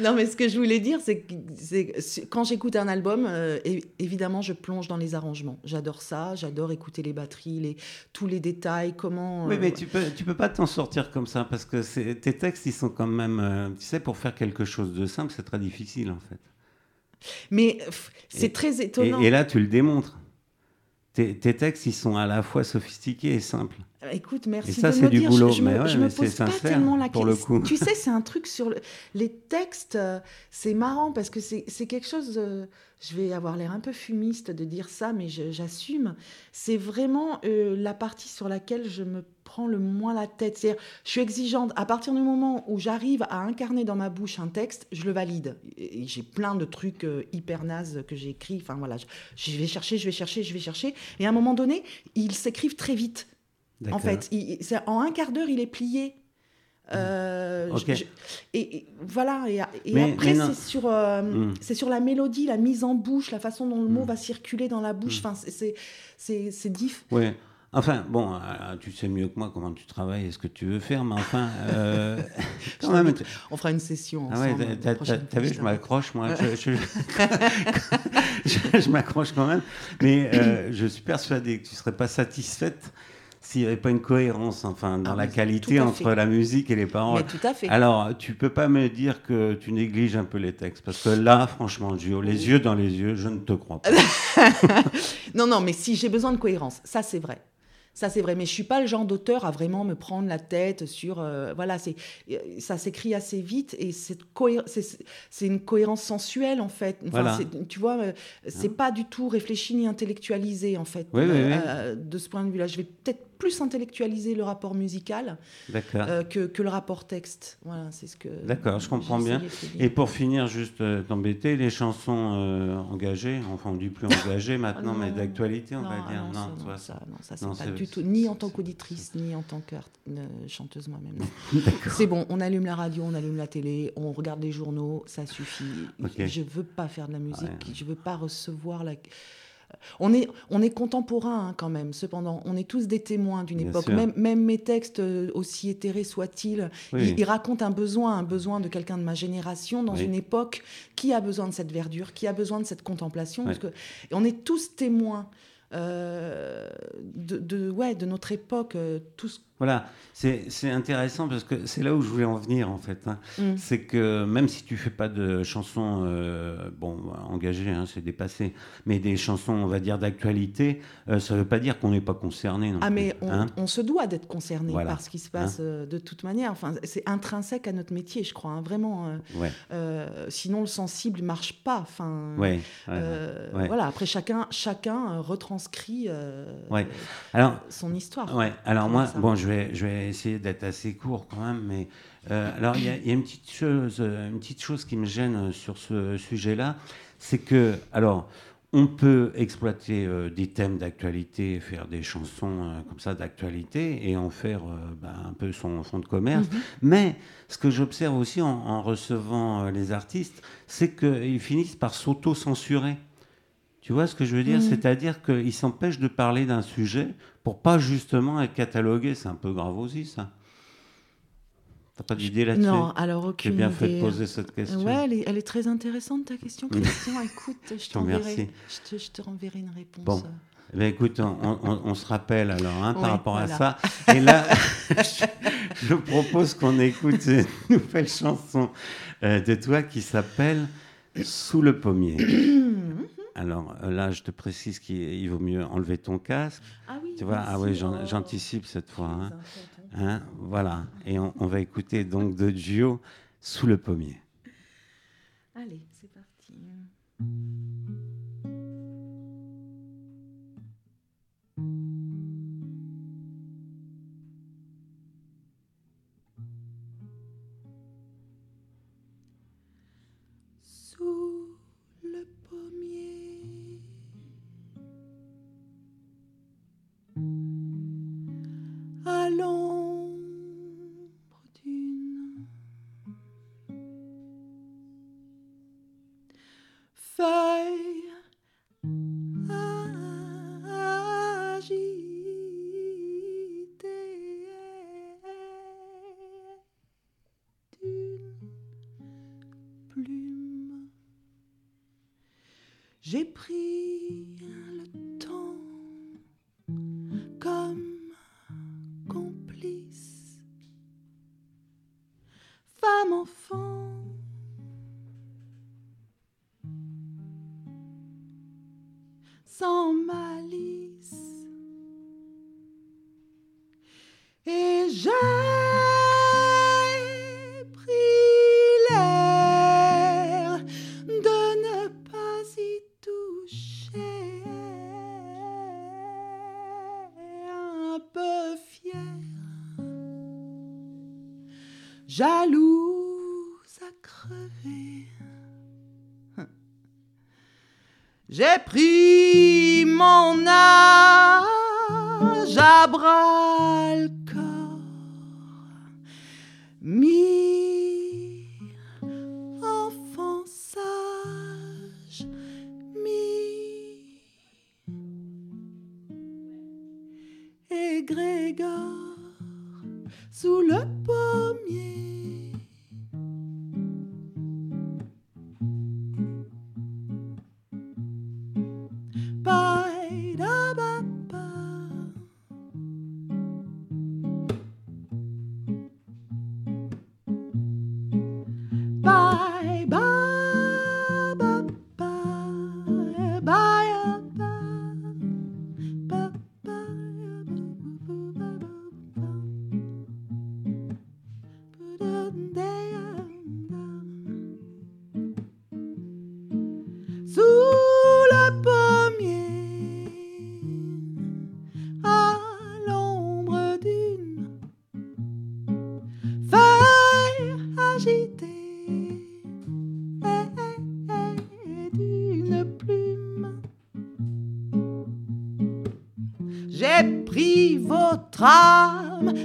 Non, mais ce que je voulais dire, c'est que quand j'écoute un album, euh, évidemment, je plonge dans les arrangements. J'adore ça, j'adore écouter les batteries, les, tous les détails, comment. Oui, euh, mais tu peux, tu peux pas t'en sortir comme ça parce que tes textes, ils sont quand même. euh, tu sais, pour faire quelque chose de simple, c'est très difficile en fait. Mais c'est très Et, étonnant. et là, tu le démontres. Tes, tes textes, ils sont à la fois sophistiqués et simples. Écoute, merci Et ça, de c'est me du dire. boulot, je, je mais me, ouais, je mais me c'est pose pas sincère, tellement la pour le question. coup. Tu sais, c'est un truc sur le- les textes. euh, c'est marrant parce que c'est quelque chose. euh, je vais avoir l'air un peu fumiste de dire ça, mais j'assume. C'est vraiment euh, la partie sur laquelle je me prends le moins la tête. C'est-à-dire, je suis exigeante. À partir du moment où j'arrive à incarner dans ma bouche un texte, je le valide. Et J'ai plein de trucs euh, hyper nazes que j'ai écrits. Enfin voilà, je, je vais chercher, je vais chercher, je vais chercher. Et à un moment donné, ils s'écrivent très vite. En fait, il- en un quart d'heure, il est plié. Euh, Ok. je- je- et, et voilà. Et, et Mais- après, c'est sur, euh, Mm. c'est sur la mélodie, la mise en bouche, la façon dont le mot Mm. va circuler dans la bouche. Mm. Enfin, c'est diff. Ouais. Enfin, bon, euh, tu sais mieux que moi comment tu travailles et ce que tu veux faire, mais enfin, euh, quand même. On fera une session Ah ouais, t'as- vu, je m'accroche, moi. Je, je- je- je m'accroche quand même. Mais euh, je suis persuadé que tu ne serais pas satisfaite s'il n'y avait pas une cohérence enfin, dans Ah, la mais qualité entre la musique et les Mais paroles. tout à fait. Alors, tu peux pas me dire que tu négliges un peu les textes. Parce que là, franchement, Gio, les yeux dans les yeux, je ne te crois pas. Non, non, mais si j'ai besoin de cohérence, ça c'est vrai. Ça c'est vrai, mais je suis pas le genre d'auteur à vraiment me prendre la tête sur. euh, voilà, c'est euh, ça s'écrit assez vite et cohé- c'est une cohérence sensuelle en fait. Enfin, Voilà. c'est- Tu vois, euh, c'est pas du tout réfléchi ni intellectualisé en fait. Oui, oui, oui. euh, de ce point de vue-là, je vais peut-être plus intellectualiser le rapport musical euh, que, que le rapport texte. Voilà, c'est ce que. D'accord, je comprends bien. Et pour finir, juste euh, t'embêter, les chansons euh, engagées, enfin on dit plus engagées maintenant, Ah mais non. d'actualité, on non, va dire. non, ça, non, ça, non, ça, c'est pas du tout, ni en tant qu'auditrice, ni en tant que chanteuse moi-même. C'est bon, on allume la radio, on allume la télé, on regarde les journaux, ça suffit. Ok. Je veux pas faire de la musique, Ouais. je veux pas recevoir la. On est, on est contemporains hein, quand même, cependant. On est tous des témoins d'une époque. sûr. Même, même mes textes, euh, aussi éthérés soient-ils, Oui. ils, ils racontent un besoin, un besoin de quelqu'un de ma génération dans Oui. une époque qui a besoin de cette verdure, qui a besoin de cette contemplation. Parce que, et on est tous témoins euh, de, de, ouais, de notre époque, euh, tous. Voilà, c'est intéressant parce que c'est là où je voulais en venir en fait. hein. Mm. C'est que même si tu fais pas de chansons, euh, bon, engagées, hein, c'est dépassé, mais des chansons, on va dire, d'actualité, euh, ça veut pas dire qu'on n'est pas concerné. Ah, plus, mais on, hein. on se doit d'être concerné Voilà. par ce qui se passe euh, de toute manière. Enfin, c'est intrinsèque à notre métier, je crois, vraiment. euh, Ouais, sinon, le sensible marche pas. Enfin, ouais, ouais, ouais. Voilà. Après, chacun, chacun retranscrit. Alors, son histoire. Ouais, alors moi, bon, je vais, je vais essayer d'être assez court quand même, mais euh, alors il y, a- il y a une petite chose, euh, une petite chose qui me gêne euh, sur ce sujet-là, c'est que, alors, on peut exploiter euh, des thèmes d'actualité, faire des chansons euh, comme ça d'actualité et en faire euh, bah, un peu son fond de commerce. Mhm. Mais ce que j'observe aussi en, en recevant les artistes, c'est qu'ils finissent par s'auto-censurer. Tu vois ce que je veux dire? Mhm. C'est-à-dire qu'ils s'empêchent de parler d'un sujet pour pas justement être catalogués. C'est un peu grave aussi, ça. T'as pas d'idée là-dessus? Non, alors J'ai aucune bien fait de idée. poser cette question. Ouais, elle est, elle est très intéressante ta question, Christian. Écoute, je remercie. je te, je te renverrai une réponse. Bon. Eh ben, écoute, on, on- on se rappelle alors hein, par rapport à ça. Et là, je, je propose qu'on écoute une nouvelle chanson euh, de toi qui s'appelle Sous le pommier. Alors euh, là, je te précise qu'il il vaut mieux enlever ton casque. Ah oui, Tu vois, ah oui, j'an- j'anticipe cette fois. hein. Hein, voilà. Et on, on va écouter donc de Gio Sous le pommier. Allez, c'est parti. Laura!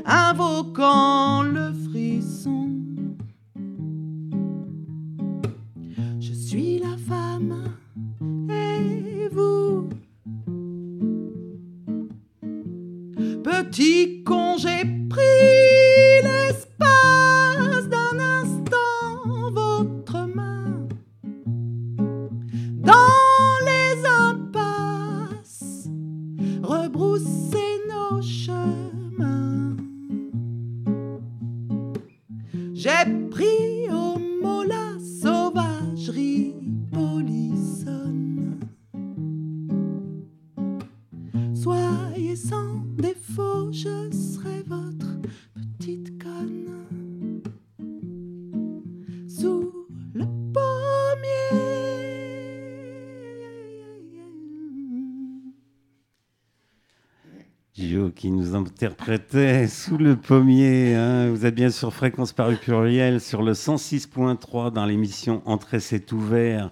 Invoquant le frisson. Je suis la femme et vous? Petit con, j'ai pris interprétait sous le pommier. hein. Vous êtes bien sur Fréquence Paru Pluriel sur le 106.3 dans l'émission Entrée c'est ouvert.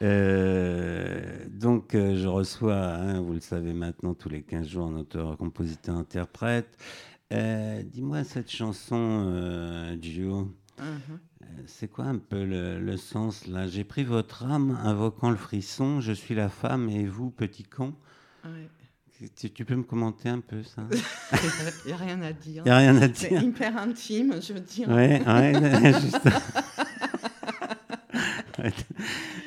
Euh, donc euh, je reçois, hein, vous le savez maintenant, tous les 15 jours un auteur, compositeur, interprète. Euh, Dis-moi cette chanson, Gio, euh, c'est quoi un peu le, le sens là? J'ai pris votre âme invoquant le frisson, je suis la femme et vous, petit con? Ouais. Tu, tu peux me commenter un peu ça? Il n'y a rien à dire. Il n'y a rien à C'est hyper intime, je veux dire. Ouais, juste.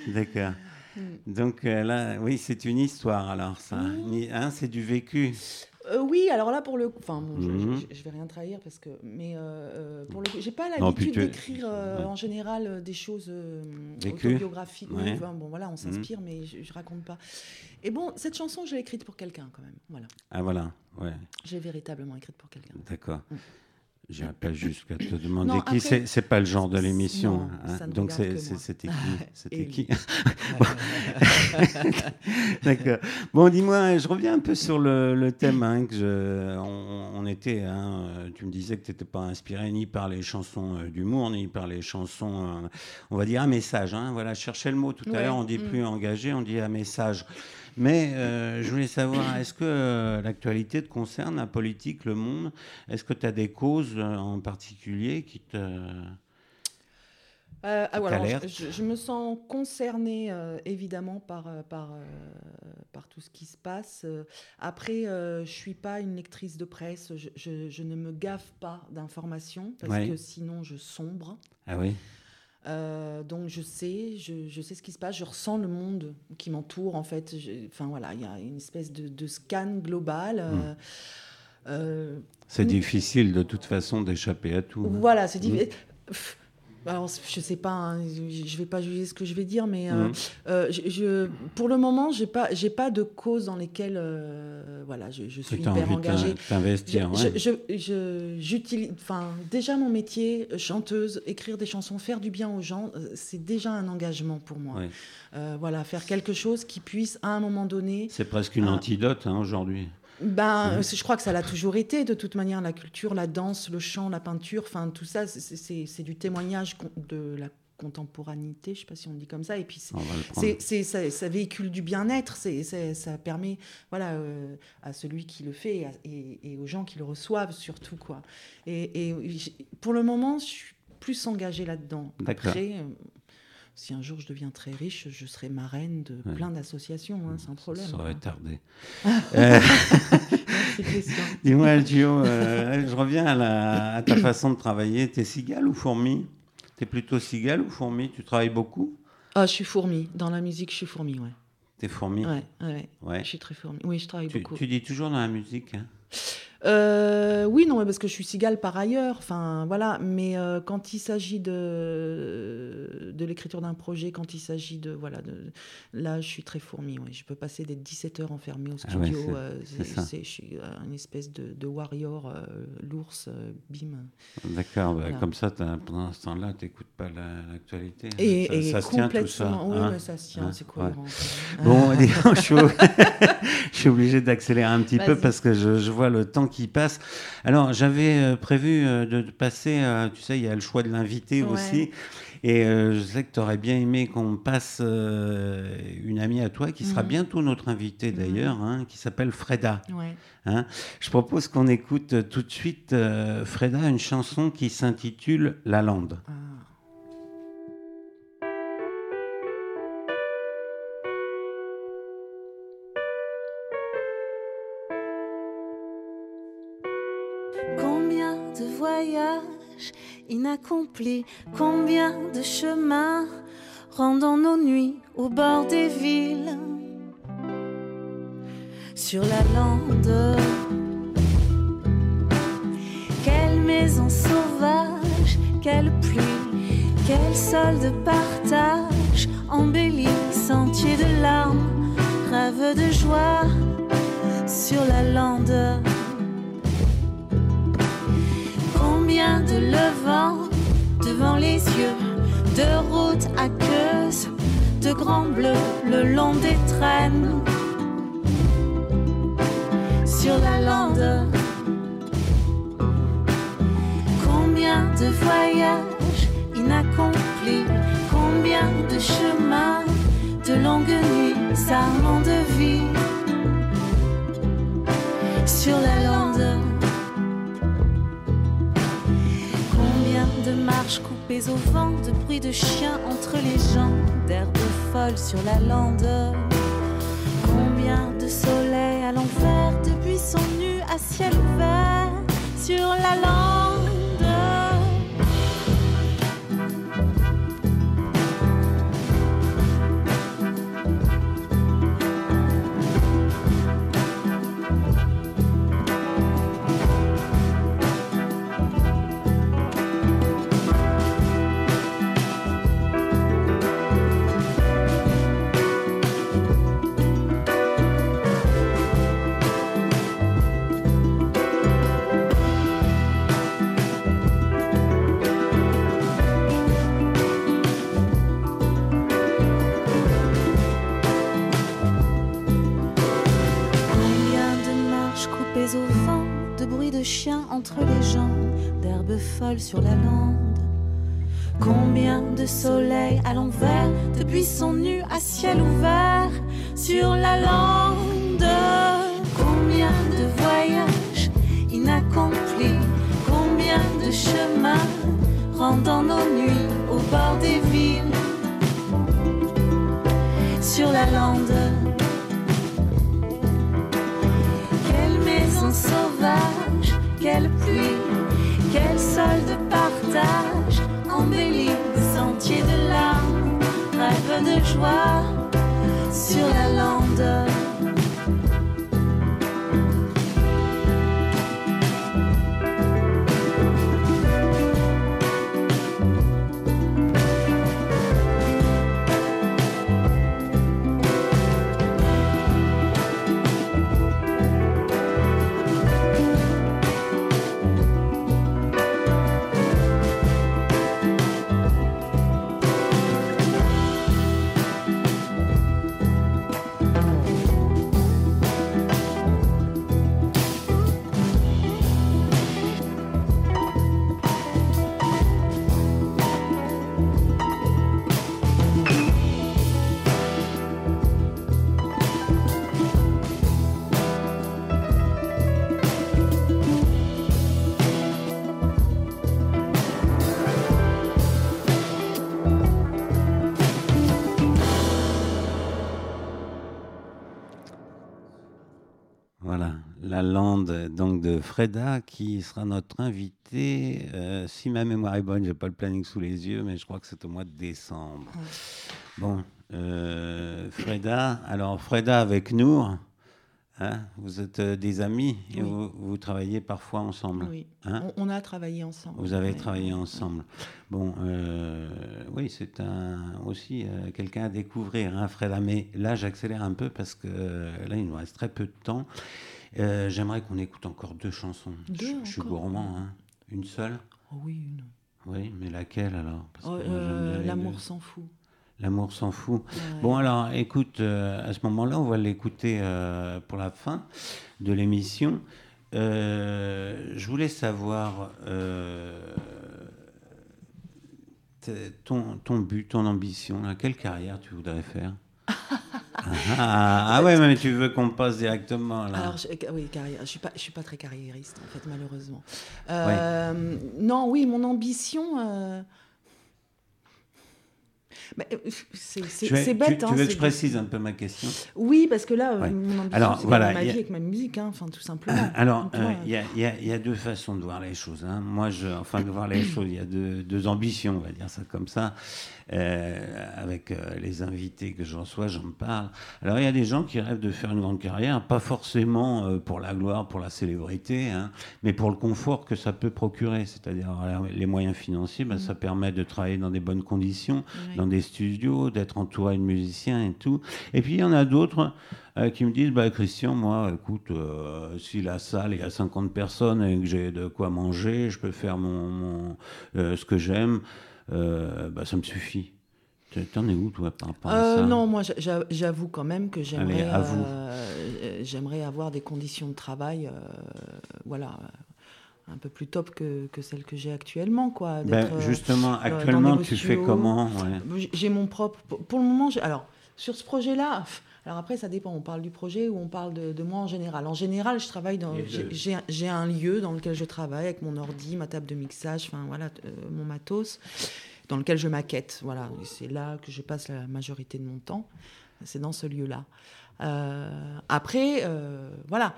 D'accord. Mm. Donc euh, là, oui, c'est une histoire alors ça. Hein, c'est du vécu. Euh, oui, alors là pour le coup, enfin, bon, Mhm. je- je vais rien trahir parce que, mais euh, euh, pour le coup, j'ai pas l'habitude tu- d'écrire euh, ouais. en général des choses autobiographiques. Ouais. enfin, bon, voilà, on s'inspire, mais je, je raconte pas. Et bon, cette chanson, je l'ai écrite pour quelqu'un quand même. Voilà, Ah voilà, ouais, j'ai véritablement écrite pour quelqu'un. d'accord. Mm. J'irai pas jusqu'à te demander Non, qui. C'est c'est pas le genre de l'émission. Hein. Donc c'était qui? C'était qui? D'accord. Bon, dis-moi, je reviens un peu sur le, le thème hein, que je, on, on était. hein, euh, tu me disais que tu n'étais pas inspiré ni par les chansons euh, d'humour, ni par les chansons, euh, on va dire un message. Voilà, je cherchais le mot tout à l'heure. On dit mm. plus engagé, on dit un message. Mais euh, je voulais savoir, est-ce que euh, l'actualité te concerne, la politique, le monde? Est-ce que tu as des causes euh, en particulier qui te. Euh, ah, alors, je, je me sens concernée euh, évidemment par, par, euh, par tout ce qui se passe. Après, je suis pas une lectrice de presse, je, je- je ne me gaffe pas d'informations parce Ouais. que sinon je sombre. Ah oui Euh, donc je sais, je, je sais ce qui se passe, je ressens le monde qui m'entoure en fait. Je- Enfin voilà, il y a une espèce de, de scan global. euh, euh, C'est difficile de toute façon d'échapper à tout. hein. Voilà, c'est Mm. difficile. Alors, je sais pas, hein, je vais pas juger ce que je vais dire, mais euh, Mhm. euh, je, je- pour le moment, j'ai pas, j'ai pas de cause dans lesquelles, euh, voilà, je, je suis hyper engagée. t'in- t'investir. J'utilise, enfin, déjà mon métier, euh, chanteuse, écrire des chansons, faire du bien aux gens, c'est déjà un engagement pour moi. Euh, voilà, faire quelque chose qui puisse, à un moment donné, C'est presque une antidote hein, aujourd'hui. Ben, Mhm. euh, je crois que ça l'a toujours été, de toute manière, la culture, la danse, le chant, la peinture, enfin, tout ça, c'est- du témoignage de la contemporanité, je sais pas si on dit comme ça, et puis c'est- ça, ça véhicule du bien-être, c'est, ça permet voilà, euh, à celui qui le fait et, à- et- et aux gens qui le reçoivent surtout. Quoi. Et, pour le moment, je suis plus engagée là-dedans. D'accord. Après, euh, si un jour je deviens très riche, je serai marraine de Ouais. plein d'associations, hein, sans problème. Ça aurait quoi. tardé. Euh. Dis-moi, Gio, euh, je reviens à, la- à ta façon de travailler. T'es cigale ou fourmi? T'es plutôt cigale ou fourmi? Tu travailles beaucoup? Ah, je suis fourmi. Dans la musique, je suis fourmi, ouais. T'es fourmi? Ouais, ouais. Ouais. Je suis très fourmi. Oui, je travaille Tu, beaucoup. tu dis toujours dans la musique hein Euh, oui, non, mais parce que je suis cigale par ailleurs. Enfin, voilà. Mais euh, quand il s'agit de, de l'écriture d'un projet, quand il s'agit de. Voilà, de, là, je suis très fourmi. Ouais. Je peux passer des 17 heures enfermée au Ah ouais, studio. euh, c'est- je suis une espèce de, de warrior, l'ours, bim. D'accord, bah, Voilà. comme ça, pendant ce temps-là, t'écoutes pas la- l'actualité. Et, ça, et ça se tient tout ça. oui, hein mais ça se tient, Hein, c'est ouais. cohérent. Bon, je, suis, obligé d'accélérer un petit peu parce que je, je vois le temps qui passe. Alors, j'avais euh, prévu euh, de, passer, tu sais, il y a le choix de l'invité Ouais. aussi. Et euh, je sais que tu aurais bien aimé qu'on passe euh, une amie à toi qui sera Mhm. bientôt notre invitée d'ailleurs, hein, qui s'appelle Freda. Ouais. hein. Je propose qu'on écoute tout de suite, euh, Freda, une chanson qui s'intitule La Lande. Ah. Voyages inaccomplis, combien de chemins rendant nos nuits au bord des villes, sur la lande. Quelle maison sauvage, quelle pluie, quel sol de partage, embelli, sentier de larmes, rêve de joie sur la lande. Combien de levants devant les yeux, de routes aqueuses, de grands bleus le long des traînes. Sur la lande, combien de voyages inaccomplis, combien de chemins, de longues nuits, sarments de vie. Sur la lande. Coupées au vent, de bruits de chiens entre les gens, d'herbes folles sur la lande. Combien de soleil à l'envers, de buissons nus à ciel ouvert sur la lande. Les gens, d'herbes folles sur la lande. Combien de soleil à l'envers, de buissons nus à ciel ouvert sur la lande. Combien de voyages inaccomplis, combien de chemins rendant nos nuits sol de partage, embelli, sentier de larmes, rêve de joie sur la lande. La lande donc de Freda, qui sera notre invité. euh, si ma mémoire est bonne, j'ai pas le planning sous les yeux, mais je crois que c'est au mois de décembre. Bon, euh, Freda, alors Freda avec Nour, hein, vous êtes euh, des amis et Oui. vous, vous travaillez parfois ensemble. Oui, Hein on, on a travaillé ensemble. Vous avez Ouais. travaillé ensemble. Bon, euh, oui, c'est un, aussi euh, quelqu'un à découvrir, hein, Freda. Mais là, j'accélère un peu parce que là, il nous reste très peu de temps. Euh, J'aimerais qu'on écoute encore deux chansons. Deux je, je suis gourmand. hein. Une seule Oh oui, une. Oui, mais laquelle alors? Oh, euh, L'amour s'en fout. L'amour s'en fout. Ouais. Bon, alors, écoute, euh, à ce moment-là, on va l'écouter pour la fin de l'émission. Je voulais savoir ton, ton but, ton ambition, là, quelle carrière tu voudrais faire? Ah, ah, ah ouais, mais tu veux qu'on passe directement là. Alors, je, oui, carrière. Je suis pas, je suis pas très carriériste en fait, malheureusement. Euh, Non, oui, mon ambition. Mais, euh, c'est tu- bête. tu, hein, veux que je précise un peu ma question Oui, parce que là, Ouais. mon ambition, Alors, c'est voilà, ma y a- vie avec ma musique, hein, enfin, tout simplement. Alors, Donc, euh, il y, a- y y deux façons de voir les choses. hein. Moi, je, enfin, de voir les choses, il y a deux, deux ambitions, on va dire ça comme ça. Euh, avec euh, les invités que je reçois, j'en parle. Alors, il y a des gens qui rêvent de faire une grande carrière, pas forcément pour la gloire, pour la célébrité, hein, mais pour le confort que ça peut procurer. C'est-à-dire les moyens financiers, ben, ça permet de travailler dans des bonnes conditions, dans des studios, d'être entouré de musiciens et tout. Et puis, il y en a d'autres euh, qui me disent bah, Christian, moi, écoute, euh, si la salle il y a 50 personnes et que j'ai de quoi manger, je peux faire mon, mon, euh, ce que j'aime, bah, ça me suffit. T'en es où, toi, par rapport à ça? non, moi j'a- j'a- j'avoue quand même que j'aimerais à avoir des conditions de travail voilà un peu plus top que, que celles que j'ai actuellement quoi Ben, euh, Justement, actuellement, tu fais comment ouais. J'ai- mon propre. pour- le moment, alors sur ce projet-là. Alors après, ça dépend. On parle du projet ou on parle de, de moi en général. En général, je travaille dans. J'ai- un lieu dans lequel je travaille avec mon ordi, ma table de mixage, enfin voilà, euh, mon matos, dans lequel je maquette. Voilà, c'est là que je passe la majorité de mon temps. C'est dans ce lieu-là. Euh, après, euh, voilà.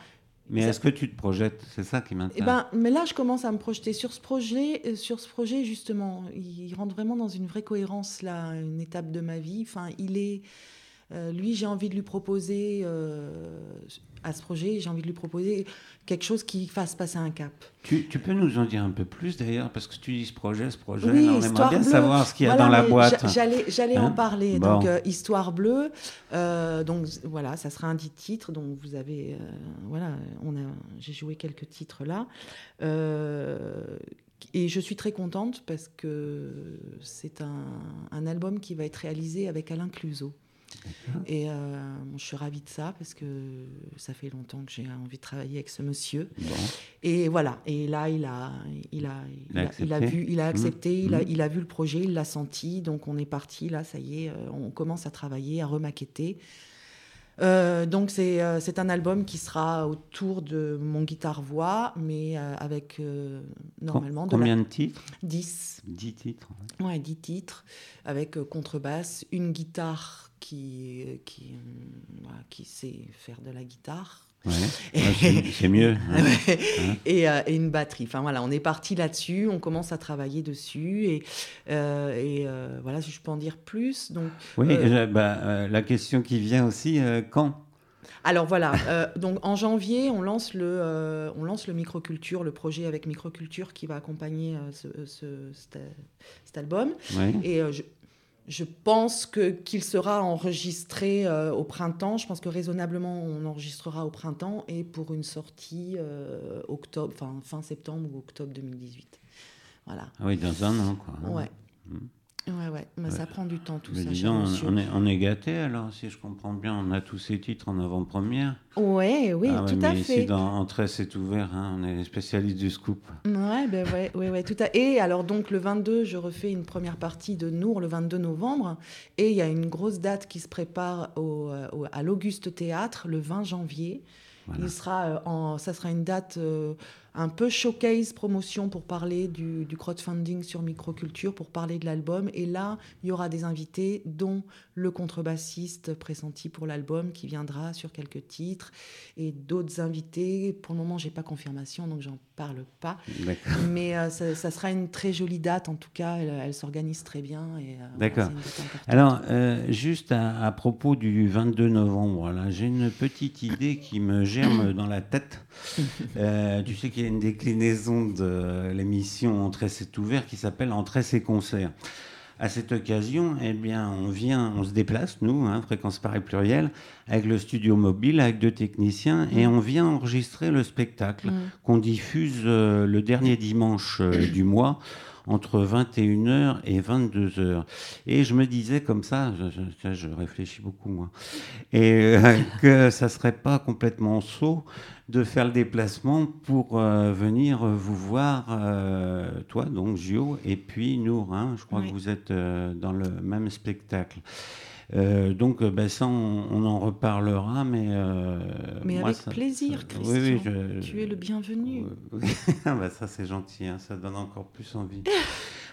Mais est-ce que tu te projettes? C'est ça qui Eh m'intéresse. ben, mais là, je commence à me projeter sur ce projet. euh, Sur ce projet, justement, il rentre vraiment dans une vraie cohérence là, une étape de ma vie. Enfin, il est, euh, lui, j'ai envie de lui proposer euh, à ce projet, j'ai envie de lui proposer quelque chose qui fasse passer un cap. tu, tu peux nous en dire un peu plus d'ailleurs Parce que tu dis ce projet, ce projet, Oui, là, on aimerait bien Bleue. savoir ce qu'il y a Voilà, dans la boîte. j'a- J'allais, j'allais Hein en parler. Bon. Donc, euh, Histoire bleue. euh, donc, voilà, ça sera un dit titre. Donc, vous avez. euh, voilà, on a, j'ai joué quelques titres là. Et je suis très contente parce que c'est un, un album qui va être réalisé avec Alain Cluseau. Et euh, je suis ravie de ça parce que ça fait longtemps que j'ai envie de travailler avec ce monsieur. Bon. Et voilà. Et là, il a, il a, Il a il a, il a accepté vu, il a accepté, il, a, mmh. il a vu le projet, il l'a senti. Donc on est parti. Là, ça y est, euh, on commence à travailler, à remaqueter. Euh, donc c'est euh, c'est un album qui sera autour de mon guitare-voix, mais euh, avec normalement de Combien la... de titres? 10, 10 titres. ouais. ouais, 10 titres, avec contrebasse, une guitare qui, qui, euh, voilà, qui sait faire de la guitare. Ouais. Ouais, c'est- mieux. hein. et, euh, et une batterie. Enfin voilà, on est parti là-dessus, on commence à travailler dessus et, euh, et euh, voilà, si je peux en dire plus. Donc, Oui, Euh, bah, euh, la question qui vient aussi, quand? Alors voilà, euh, donc en janvier, on lance le, euh, on lance le microculture, le projet avec microculture qui va accompagner euh, ce, ce- cet, cet album. Oui. Et je, je pense que qu'il sera enregistré euh, au printemps. Je pense que raisonnablement, on enregistrera au printemps et pour une sortie euh, octobre, fin septembre ou octobre 2018. Voilà. Ah oui, dans un an, quoi. hein. Ouais. Ouais, ouais. Mais ça prend du temps tout Mais ça, on est, on est gâté alors, si je comprends bien, on a tous ces titres en avant-première. Ouais, oui, Ah tout mais à ici, fait. dans Entrée, c'est ouvert, hein, on est les spécialistes du scoop. Ouais, ben ouais, ouais, ouais, tout à Et alors donc le 22, je refais une première partie de Nour le 22 novembre, et il y a une grosse date qui se prépare au, euh, au- à l'Auguste Théâtre le 20 janvier. Voilà. Il sera euh, en, ça sera une date euh, un peu showcase promotion pour parler du, du, crowdfunding sur Microculture, pour parler de l'album. Et là, il y aura des invités, dont le contrebassiste pressenti pour l'album qui viendra sur quelques titres et d'autres invités. Pour le moment, j'ai pas confirmation, donc j'en parle pas. Mais euh, ça, sera une très jolie date, en tout cas. Elle, s'organise très bien. Euh, D'accord. Alors, euh, juste à, à, propos du 22 novembre, j'ai une petite idée qui me germe dans la tête. tu sais qu'il y a une déclinaison de l'émission Entrée c'est ouvert qui s'appelle Entrée c'est concert. À cette occasion, eh bien, on vient, on se déplace, nous, hein, Fréquence Paris Pluriel, avec le studio mobile, avec deux techniciens, et mm. on vient enregistrer le spectacle mm. qu'on diffuse euh, le dernier dimanche euh, du mois entre 21h et 22h. Et je me disais comme ça, je, je réfléchis beaucoup moi, et euh, que ça serait pas complètement saut de faire le déplacement pour euh, venir vous voir, euh, toi donc Gio, et puis Nour, hein, je crois que vous êtes dans le même spectacle. Donc, ben, ça, on, en reparlera, mais. mais avec plaisir, Christian. tu es le bienvenu. Bah, ça, c'est gentil, hein, ça donne encore plus envie.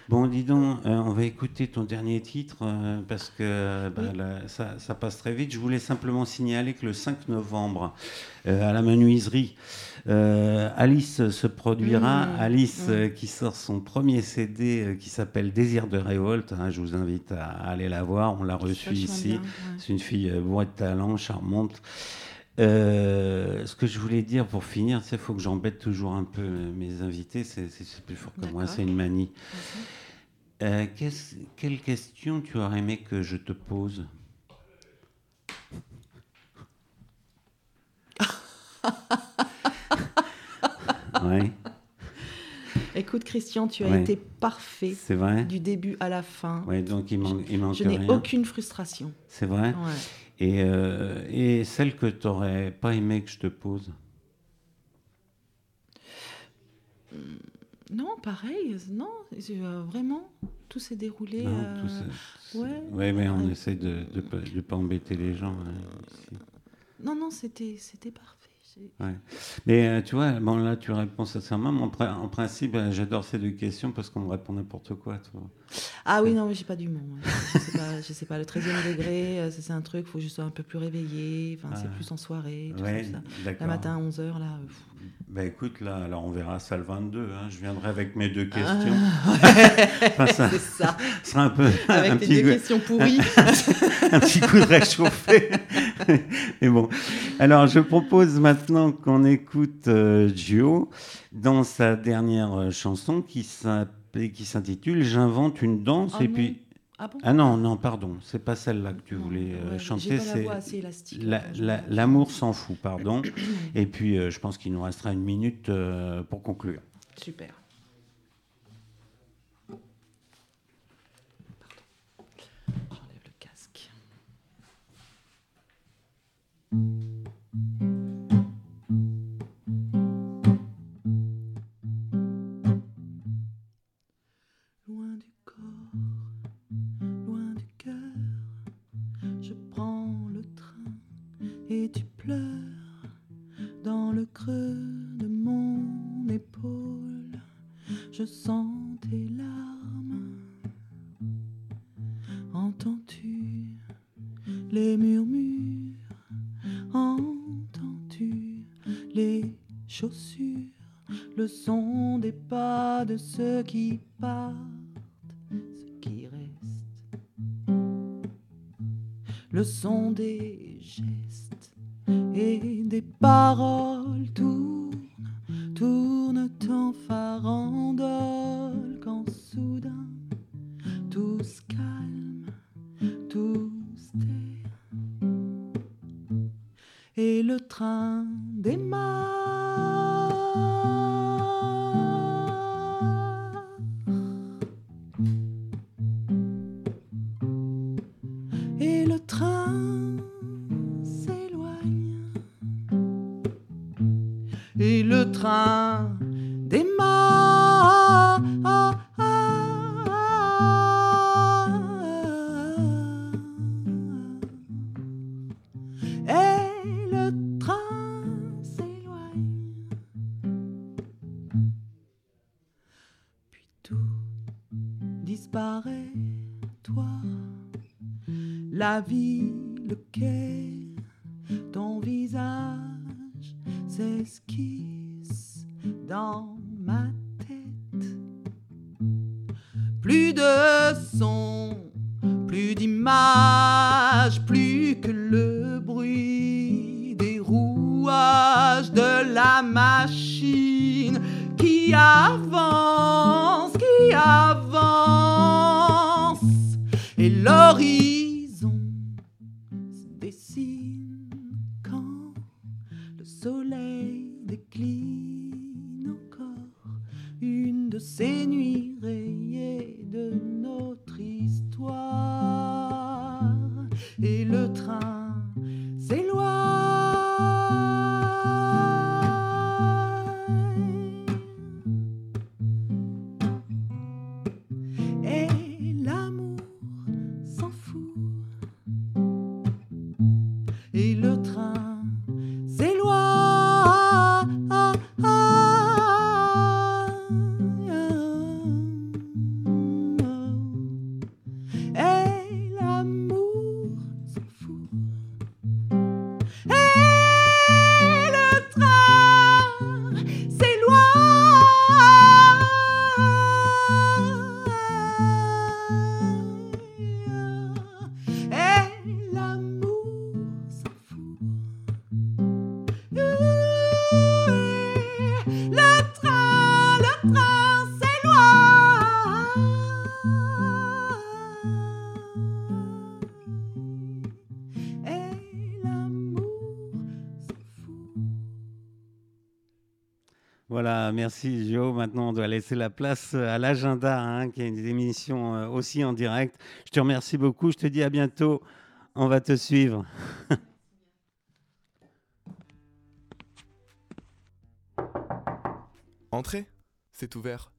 Bon, dis donc, euh, on va écouter ton dernier titre euh, parce que bah, ça, passe très vite. Je voulais simplement signaler que le 5 novembre, euh, à la menuiserie, Alice se produira. Mmh. Alice qui sort son premier CD qui s'appelle Désir de révolte. Hein, je vous invite à, aller la voir. On l'a reçue ici. C'est une fille bourrée de talent, charmante. ce que je voulais dire pour finir, il faut que j'embête toujours un peu mes invités, c'est plus fort que moi, c'est une manie. Euh, quelle question tu aurais aimé que je te pose Oui. Écoute, Christian, tu as été parfait. C'est vrai? Du début à la fin. Donc il, manque, il manque Je n'ai aucune frustration. C'est vrai? Et, euh, et celle que tu n'aurais pas aimé que je te pose? Non, pareil, non, euh, vraiment, tout s'est déroulé. Non, euh, ouais. mais on essaie de ne pas embêter les gens. Hein, non, non, c'était parfait. Mais euh, tu vois, bon, là, tu réponds sincèrement. En, en principe, euh, j'adore ces deux questions parce qu'on me répond n'importe quoi. Ah oui, non, mais j'ai pas d'humour. Je, sais pas, sais pas, le 13e degré, euh, c'est un truc, il faut juste un peu plus réveillé. Enfin, c'est ah. plus en soirée. Tout ça. Le matin à 11h, là. Ben écoute, là, alors on verra ça le 22. Hein. Je viendrai avec mes deux ah. questions. Ah, ça, c'est ça. sera un peu. Avec un tes deux questions pourries. un petit coup de réchauffé. Mais bon. Alors, je propose maintenant qu'on écoute euh, Gio dans sa dernière euh, chanson qui s'intitule J'invente une danse. Oh et puis. Ah, bon? Ah, non, non, pardon, c'est pas celle-là que tu voulais euh, chanter. C'est L'amour s'en fout, pardon. et puis, je pense qu'il nous restera une minute pour conclure. Super. J'enlève le casque. je sens tes larmes. Entends-tu les murmures? Entends-tu les chaussures? Le son des pas de ceux qui partent, ceux qui restent. Le son des gestes et des paroles soleil décline encore une de ces nuits Maintenant, on doit laisser la place à l'agenda, hein, qui est une émission euh, aussi en direct. Je te remercie beaucoup. Je te dis à bientôt. On va te suivre. Entrez, c'est ouvert.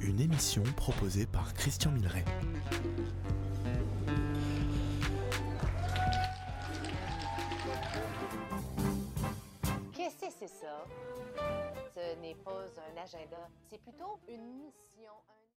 Une émission proposée par Christian Milleret. Ce n'est pas un agenda, c'est plutôt une mission.